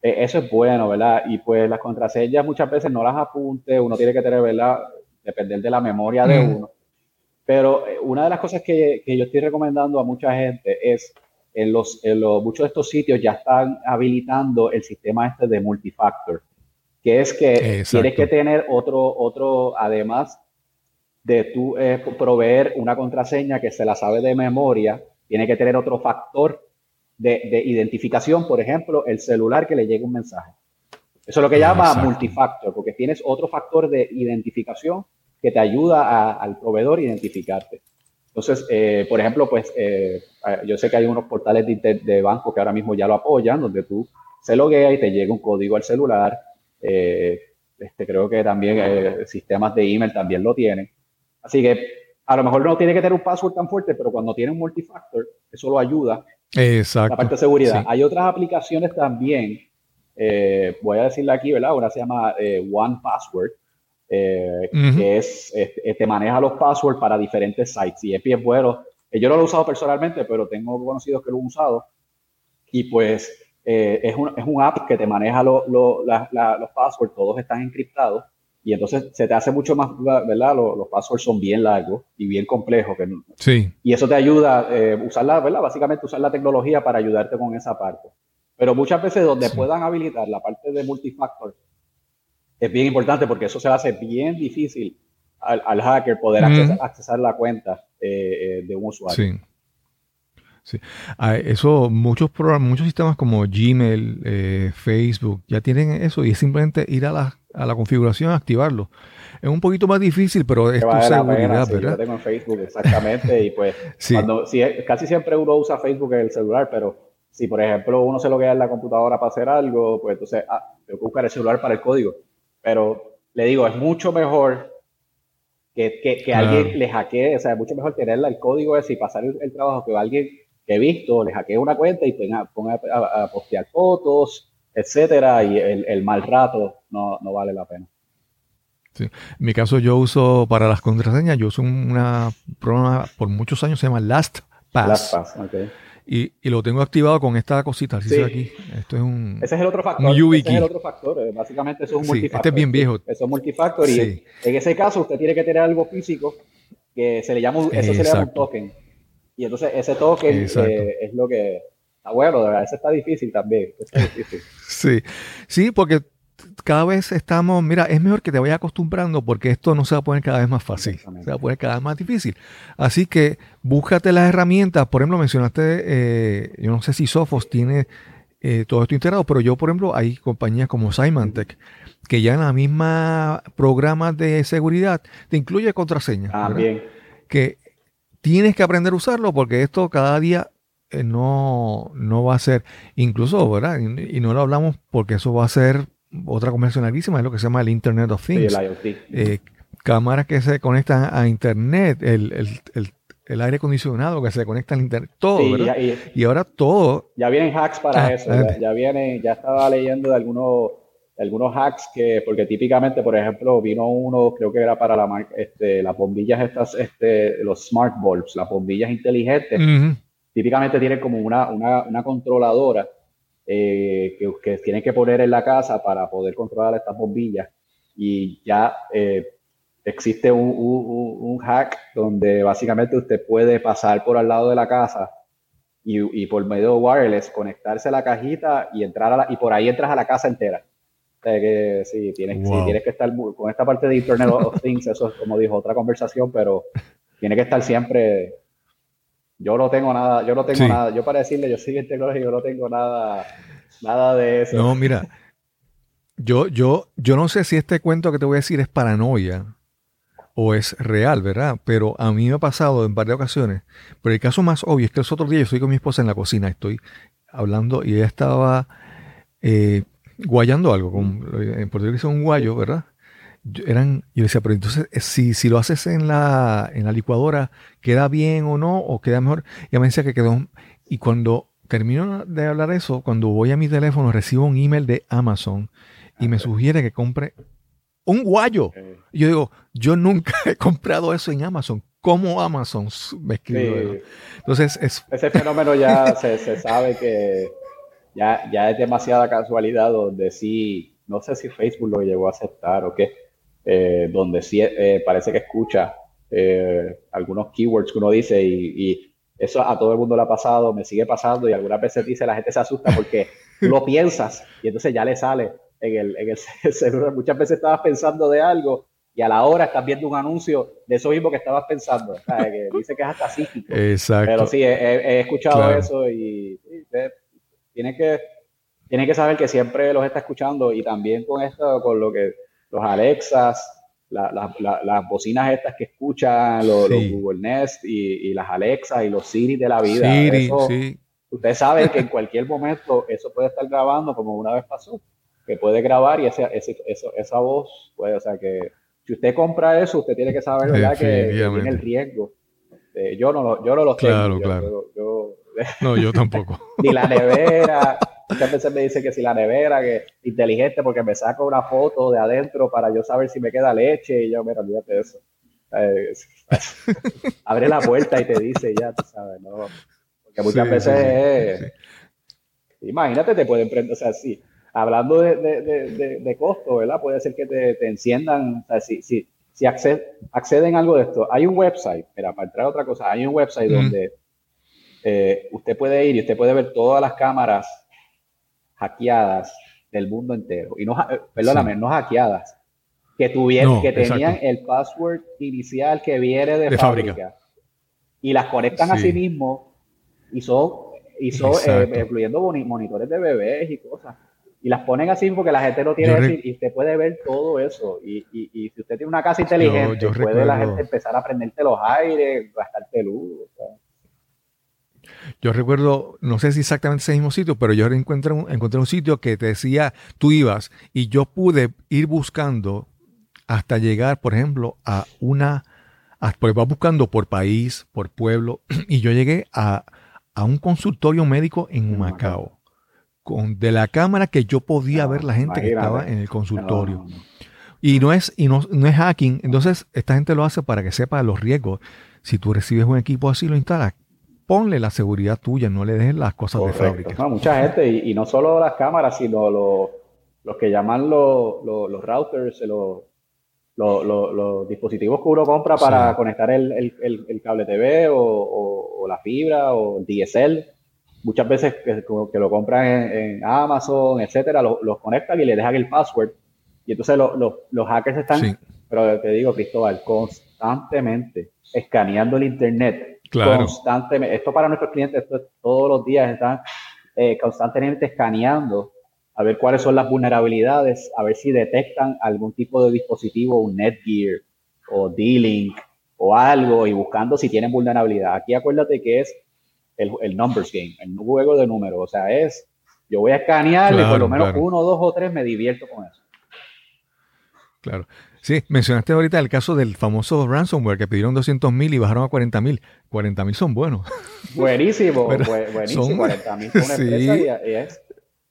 eh, eso es bueno, ¿verdad? Y pues las contraseñas muchas veces no las apunte, uno tiene que tener, ¿verdad? Depender de la memoria de uno. Pero eh, una de las cosas que, que, yo estoy recomendando a mucha gente es, en, los, en los, muchos de estos sitios ya están habilitando el sistema este de multifactor, que es que tienes que tener otro, otro, además de tú eh, proveer una contraseña que se la sabe de memoria, tiene que tener otro factor de, identificación, por ejemplo, el celular que le llegue un mensaje. Eso es lo que llama multifactor, porque tienes otro factor de identificación que te ayuda al proveedor a identificarte. Entonces, eh, por ejemplo, pues eh, yo sé que hay unos portales de, de, banco que ahora mismo ya lo apoyan, donde tú se loguea y te llega un código al celular. este, creo que también sistemas de email también lo tienen. Así que a lo mejor no tiene que tener un password tan fuerte, pero cuando tiene un multifactor, eso lo ayuda. Exacto. La parte de seguridad. Hay otras aplicaciones también. Eh, voy a decirle aquí, ¿verdad? Una se llama eh, One Password, eh, que es, te maneja los passwords para diferentes sites. Y es bien bueno. Yo no lo he usado personalmente, pero tengo conocidos que lo han usado. Y pues es, un, es un app que te maneja los passwords, todos están encriptados y entonces se te hace mucho más, ¿verdad? Los, los passwords son bien largos y bien complejos. sí. Y eso te ayuda a eh, usar ¿verdad? Básicamente usar la tecnología para ayudarte con esa parte. Pero muchas veces donde puedan habilitar la parte de multifactor es bien importante porque eso se hace bien difícil al, hacker poder accesar, la cuenta eh, de un usuario. Sí. Sí. Ah, eso, muchos programas, muchos sistemas como Gmail, eh, Facebook, ya tienen eso y es simplemente ir a la, a la configuración y activarlo. Es un poquito más difícil, pero es tu seguridad, ¿verdad? yo tengo en Facebook, exactamente, y pues cuando, casi siempre uno usa Facebook en el celular, pero si por ejemplo uno se loguea en la computadora para hacer algo, pues entonces, ah, tengo que buscar el celular para el código. Pero le digo, es mucho mejor que, que, alguien le hackee, o sea, es mucho mejor tenerla el código ese y pasar el, trabajo que alguien que he visto, le hackee una cuenta y ponga, ponga a, postear fotos, etcétera, y el, el mal rato no, no, vale la pena. Sí. En mi caso, yo uso para las contraseñas, yo uso un programa por muchos años, se llama LastPass. LastPass, okay. Y, y, lo tengo activado con esta cosita. Sí. aquí. Esto es un. Ese es el otro factor. Ese es el otro factor. Eh, básicamente, eso es un multifactor. Este es bien viejo. Eso es multifactor. Y en ese caso, usted tiene que tener algo físico que se le llama, eso se le llama un token. Y entonces, ese token eh, es lo que. Ah, bueno, de verdad, ese está difícil también. Está difícil. sí. Sí, porque cada vez estamos, mira, es mejor que te vayas acostumbrando porque esto no se va a poner cada vez más fácil, se va a poner cada vez más difícil. Así que búscate las herramientas, por ejemplo, mencionaste, eh, yo no sé si Sophos tiene eh, todo esto integrado, pero yo, por ejemplo, hay compañías como Symantec que ya en la misma programa de seguridad te incluye contraseña. Ah, bien. Que tienes que aprender a usarlo porque esto cada día eh, no, no va a ser, incluso, ¿verdad? Y, y, no lo hablamos porque eso va a ser otra conversación larguísima es lo que se llama el Internet of Things. Eh, cámaras que se conectan a Internet, el, aire acondicionado que se conecta al Internet, todo, ¿verdad? y, ahora todo. Ya vienen hacks para ah, eso, ya, vienen, ya estaba leyendo de algunos, algunos hacks que, porque típicamente, por ejemplo, vino uno, creo que era para la este, las bombillas estas, este, los smart bulbs, las bombillas inteligentes, típicamente tienen como una, una, una controladora eh, que, que, tienen que poner en la casa para poder controlar estas bombillas. Y ya eh, existe un, un, hack donde básicamente usted puede pasar por al lado de la casa y, y, por medio de wireless conectarse a la cajita y entrar a la, y por ahí entras a la casa entera. Sea que sí, tienes, tienes que estar con esta parte de Internet of Things, eso es como dijo otra conversación, pero tiene que estar siempre yo no tengo nada, yo no tengo nada. Yo para decirle, yo soy tecnológico, yo no tengo nada, nada de eso. No, mira, yo, yo, yo no sé si este cuento que te voy a decir es paranoia o es real, ¿verdad? Pero a mí me ha pasado en varias ocasiones. Pero el caso más obvio es que los otros días yo estoy con mi esposa en la cocina, estoy hablando y ella estaba eh, guayando algo, con, en portugués un guayo, ¿verdad? eran, yo decía, pero entonces, eh, si, si lo haces en la, en la licuadora, ¿queda bien o no? ¿O queda mejor? Y me decía que quedó. Y cuando termino de hablar eso, cuando voy a mi teléfono, recibo un email de Amazon y me sugiere que compre un guayo. Y yo digo, yo nunca he comprado eso en Amazon. ¿Cómo Amazon me escribió? Entonces, es... ese fenómeno ya se, se, sabe que ya, ya es demasiada casualidad donde sí, no sé si Facebook lo llegó a aceptar o qué, eh, donde sí eh, parece que escucha eh, algunos keywords que uno dice y, eso a todo el mundo le ha pasado, me sigue pasando y algunas veces dice la gente se asusta porque lo piensas y entonces ya le sale en el, en el celular. Muchas veces estabas pensando de algo y a la hora estás viendo un anuncio de eso mismo que estabas pensando. que dice que es hasta psíquico. Exacto. Pero sí, he, escuchado eso y, tiene que, tiene que saber que siempre los está escuchando y también con esto, con lo que los Alexas, las bocinas estas que escuchan, los, Google Nest y, las Alexas y los Siri de la vida. Siri, sí. Usted sabe que en cualquier momento eso puede estar grabando como una vez pasó, que puede grabar y ese, esa voz puede, o sea que si usted compra eso, usted tiene que saber ¿verdad? Que, tiene el riesgo. Eh, yo no lo, yo no lo claro, Claro, no, yo tampoco. ni la nevera, Muchas veces me dice que si la nevera, que inteligente, porque me saco una foto de adentro para yo saber si me queda leche. Y yo, mira, olvídate de eso. Eh, abre la puerta y te dice ya, tú sabes, ¿no? Porque muchas veces, imagínate, te pueden prender, o sea, sí, hablando de, de, de, costo, ¿verdad? Puede ser que te, te enciendan, o sea, si, si, si acceden a algo de esto, hay un website, mira, para entrar a otra cosa, hay un website donde eh, usted puede ir y usted puede ver todas las cámaras hackeadas del mundo entero. Y no, eh, perdóname, no hackeadas, que tuvieron, que tenían el password inicial que viene de, fábrica. Y las conectan a sí mismo y son, y son eh, incluyendo monitores de bebés y cosas. Y las ponen así porque la gente no tiene y usted puede ver todo eso. Y, y, si usted tiene una casa inteligente, puede la gente empezar a prenderte los aires, gastarte luz. Yo recuerdo, no sé si exactamente ese mismo sitio, pero yo encontré un, encontré un sitio que te decía, tú ibas y yo pude ir buscando hasta llegar, por ejemplo, a una, porque vas buscando por país, por pueblo, y yo llegué a, un consultorio médico en Macao, con, de la cámara que yo podía ver la gente que estaba en el consultorio. Y no es, y no, no es hacking, entonces esta gente lo hace para que sepa los riesgos. Si tú recibes un equipo así, lo instalas, ponle la seguridad tuya, no le dejes las cosas de fábrica. mucha gente, y, no solo las cámaras, sino los que llaman los, los routers, los, los, dispositivos que uno compra para conectar el, cable TV o, la fibra o el DSL. Muchas veces que, lo compran en, Amazon, etcétera, los conectan y le dejan el password. Y entonces los hackers están, pero te digo, Cristóbal, constantemente escaneando el Internet. Constantemente. Esto para nuestros clientes, esto todos los días están eh, constantemente escaneando a ver cuáles son las vulnerabilidades, a ver si detectan algún tipo de dispositivo, un Netgear o D-Link o algo y buscando si tienen vulnerabilidad. Aquí acuérdate que es el, el numbers game, el juego de números. O sea, es yo voy a escanear y por lo menos uno, dos o tres me divierto con eso. Claro. Sí, mencionaste ahorita el caso del famoso ransomware que pidieron 200 mil y bajaron a 40 mil. 40 mil son buenos. Buenísimo, buenísimo. 40 mil una empresa y, es,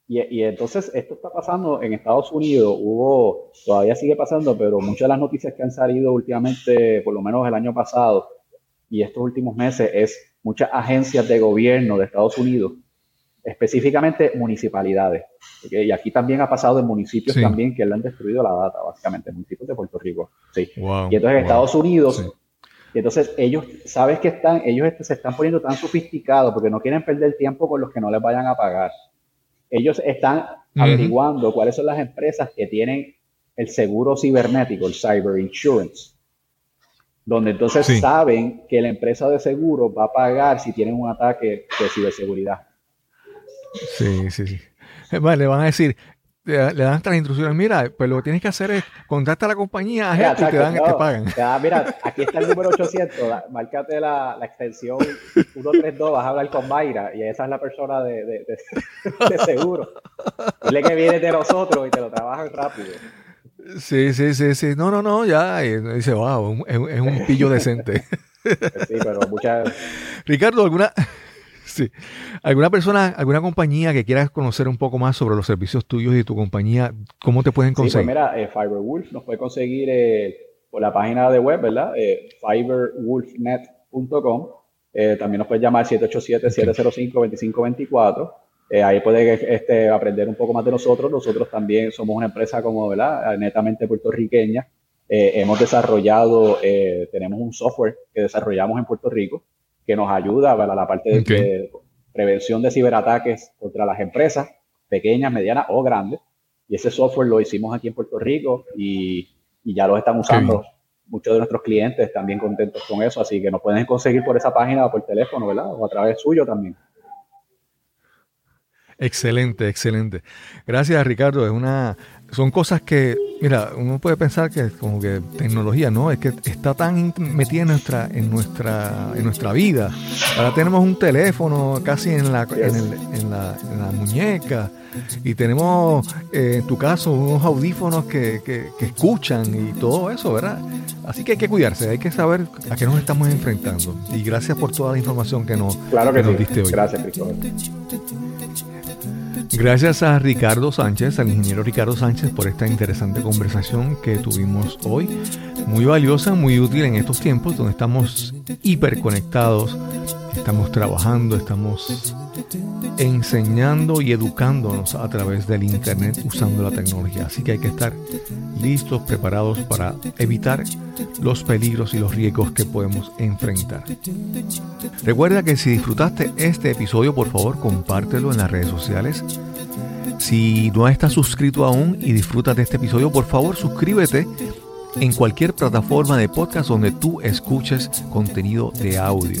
y, entonces esto está pasando en Estados Unidos, hubo, todavía sigue pasando, pero muchas de las noticias que han salido últimamente, por lo menos el año pasado y estos últimos meses, es muchas agencias de gobierno de Estados Unidos, específicamente municipalidades. Y aquí también ha pasado en municipios también que le han destruido la data, básicamente, municipios de Puerto Rico. Sí. y entonces en Estados Unidos, y entonces ellos, sabes que están, ellos se están poniendo tan sofisticados porque no quieren perder tiempo con los que no les vayan a pagar ellos están averiguando cuáles son las empresas que tienen el seguro cibernético, el cyber insurance, donde entonces saben que la empresa de seguro va a pagar si tienen un ataque de ciberseguridad. Sí, sí, sí. Vale, van a decir, le, dan estas instrucciones, mira, pues lo que tienes que hacer es contacta a la compañía a y te, dan, te pagan. mira, aquí está el número 800, márcate la, la, extensión 132, vas a hablar con Mayra y esa es la persona de, de, de, seguro. Dile que viene de nosotros y te lo trabajan rápido. Sí, sí, sí, sí. No, no, no, ya. Y dice, wow, es, es un pillo decente. Sí, pero muchas... Ricardo, ¿alguna, Sí. ¿Alguna persona, alguna compañía que quieras conocer un poco más sobre los servicios tuyos y tu compañía, cómo te pueden conseguir? Sí, pues mira, eh, Fiberwolf nos puede conseguir eh, por la página de web, ¿verdad? Eh, fiberwolfnet.com. también nos puedes llamar 787-705-2524. ahí puedes este, aprender un poco más de nosotros. Nosotros también somos una empresa como, ¿verdad? Netamente puertorriqueña. hemos desarrollado, tenemos un software que desarrollamos en Puerto Rico que nos ayuda para la parte de, prevención de ciberataques contra las empresas pequeñas, medianas o grandes. Y ese software lo hicimos aquí en Puerto Rico y, ya lo están usando muchos de nuestros clientes, también contentos con eso. Así que nos pueden conseguir por esa página o por teléfono, ¿verdad? O a través suyo también. Excelente, excelente. Gracias, Ricardo. Es una, son cosas que, mira, uno puede pensar que es como que tecnología, no, es que está tan metida en nuestra, en nuestra, en nuestra vida. Ahora tenemos un teléfono casi en la, en, la, muñeca y tenemos, eh, en tu caso, unos audífonos que, que, escuchan y todo eso, ¿verdad? Así que hay que cuidarse, hay que saber a qué nos estamos enfrentando. Y gracias por toda la información que nos, claro que, nos diste hoy. Gracias, Cristóbal. Gracias a Ricardo Sánchez, al ingeniero Ricardo Sánchez, por esta interesante conversación que tuvimos hoy. Muy valiosa, muy útil en estos tiempos donde estamos hiperconectados, estamos trabajando, estamos enseñando y educándonos a través del Internet usando la tecnología. Así que hay que estar listos, preparados para evitar los peligros y los riesgos que podemos enfrentar. Recuerda que si disfrutaste este episodio, por favor compártelo en las redes sociales Si no estás suscrito aún y disfrutas de este episodio, por favor suscríbete en cualquier plataforma de podcast donde tú escuches contenido de audio.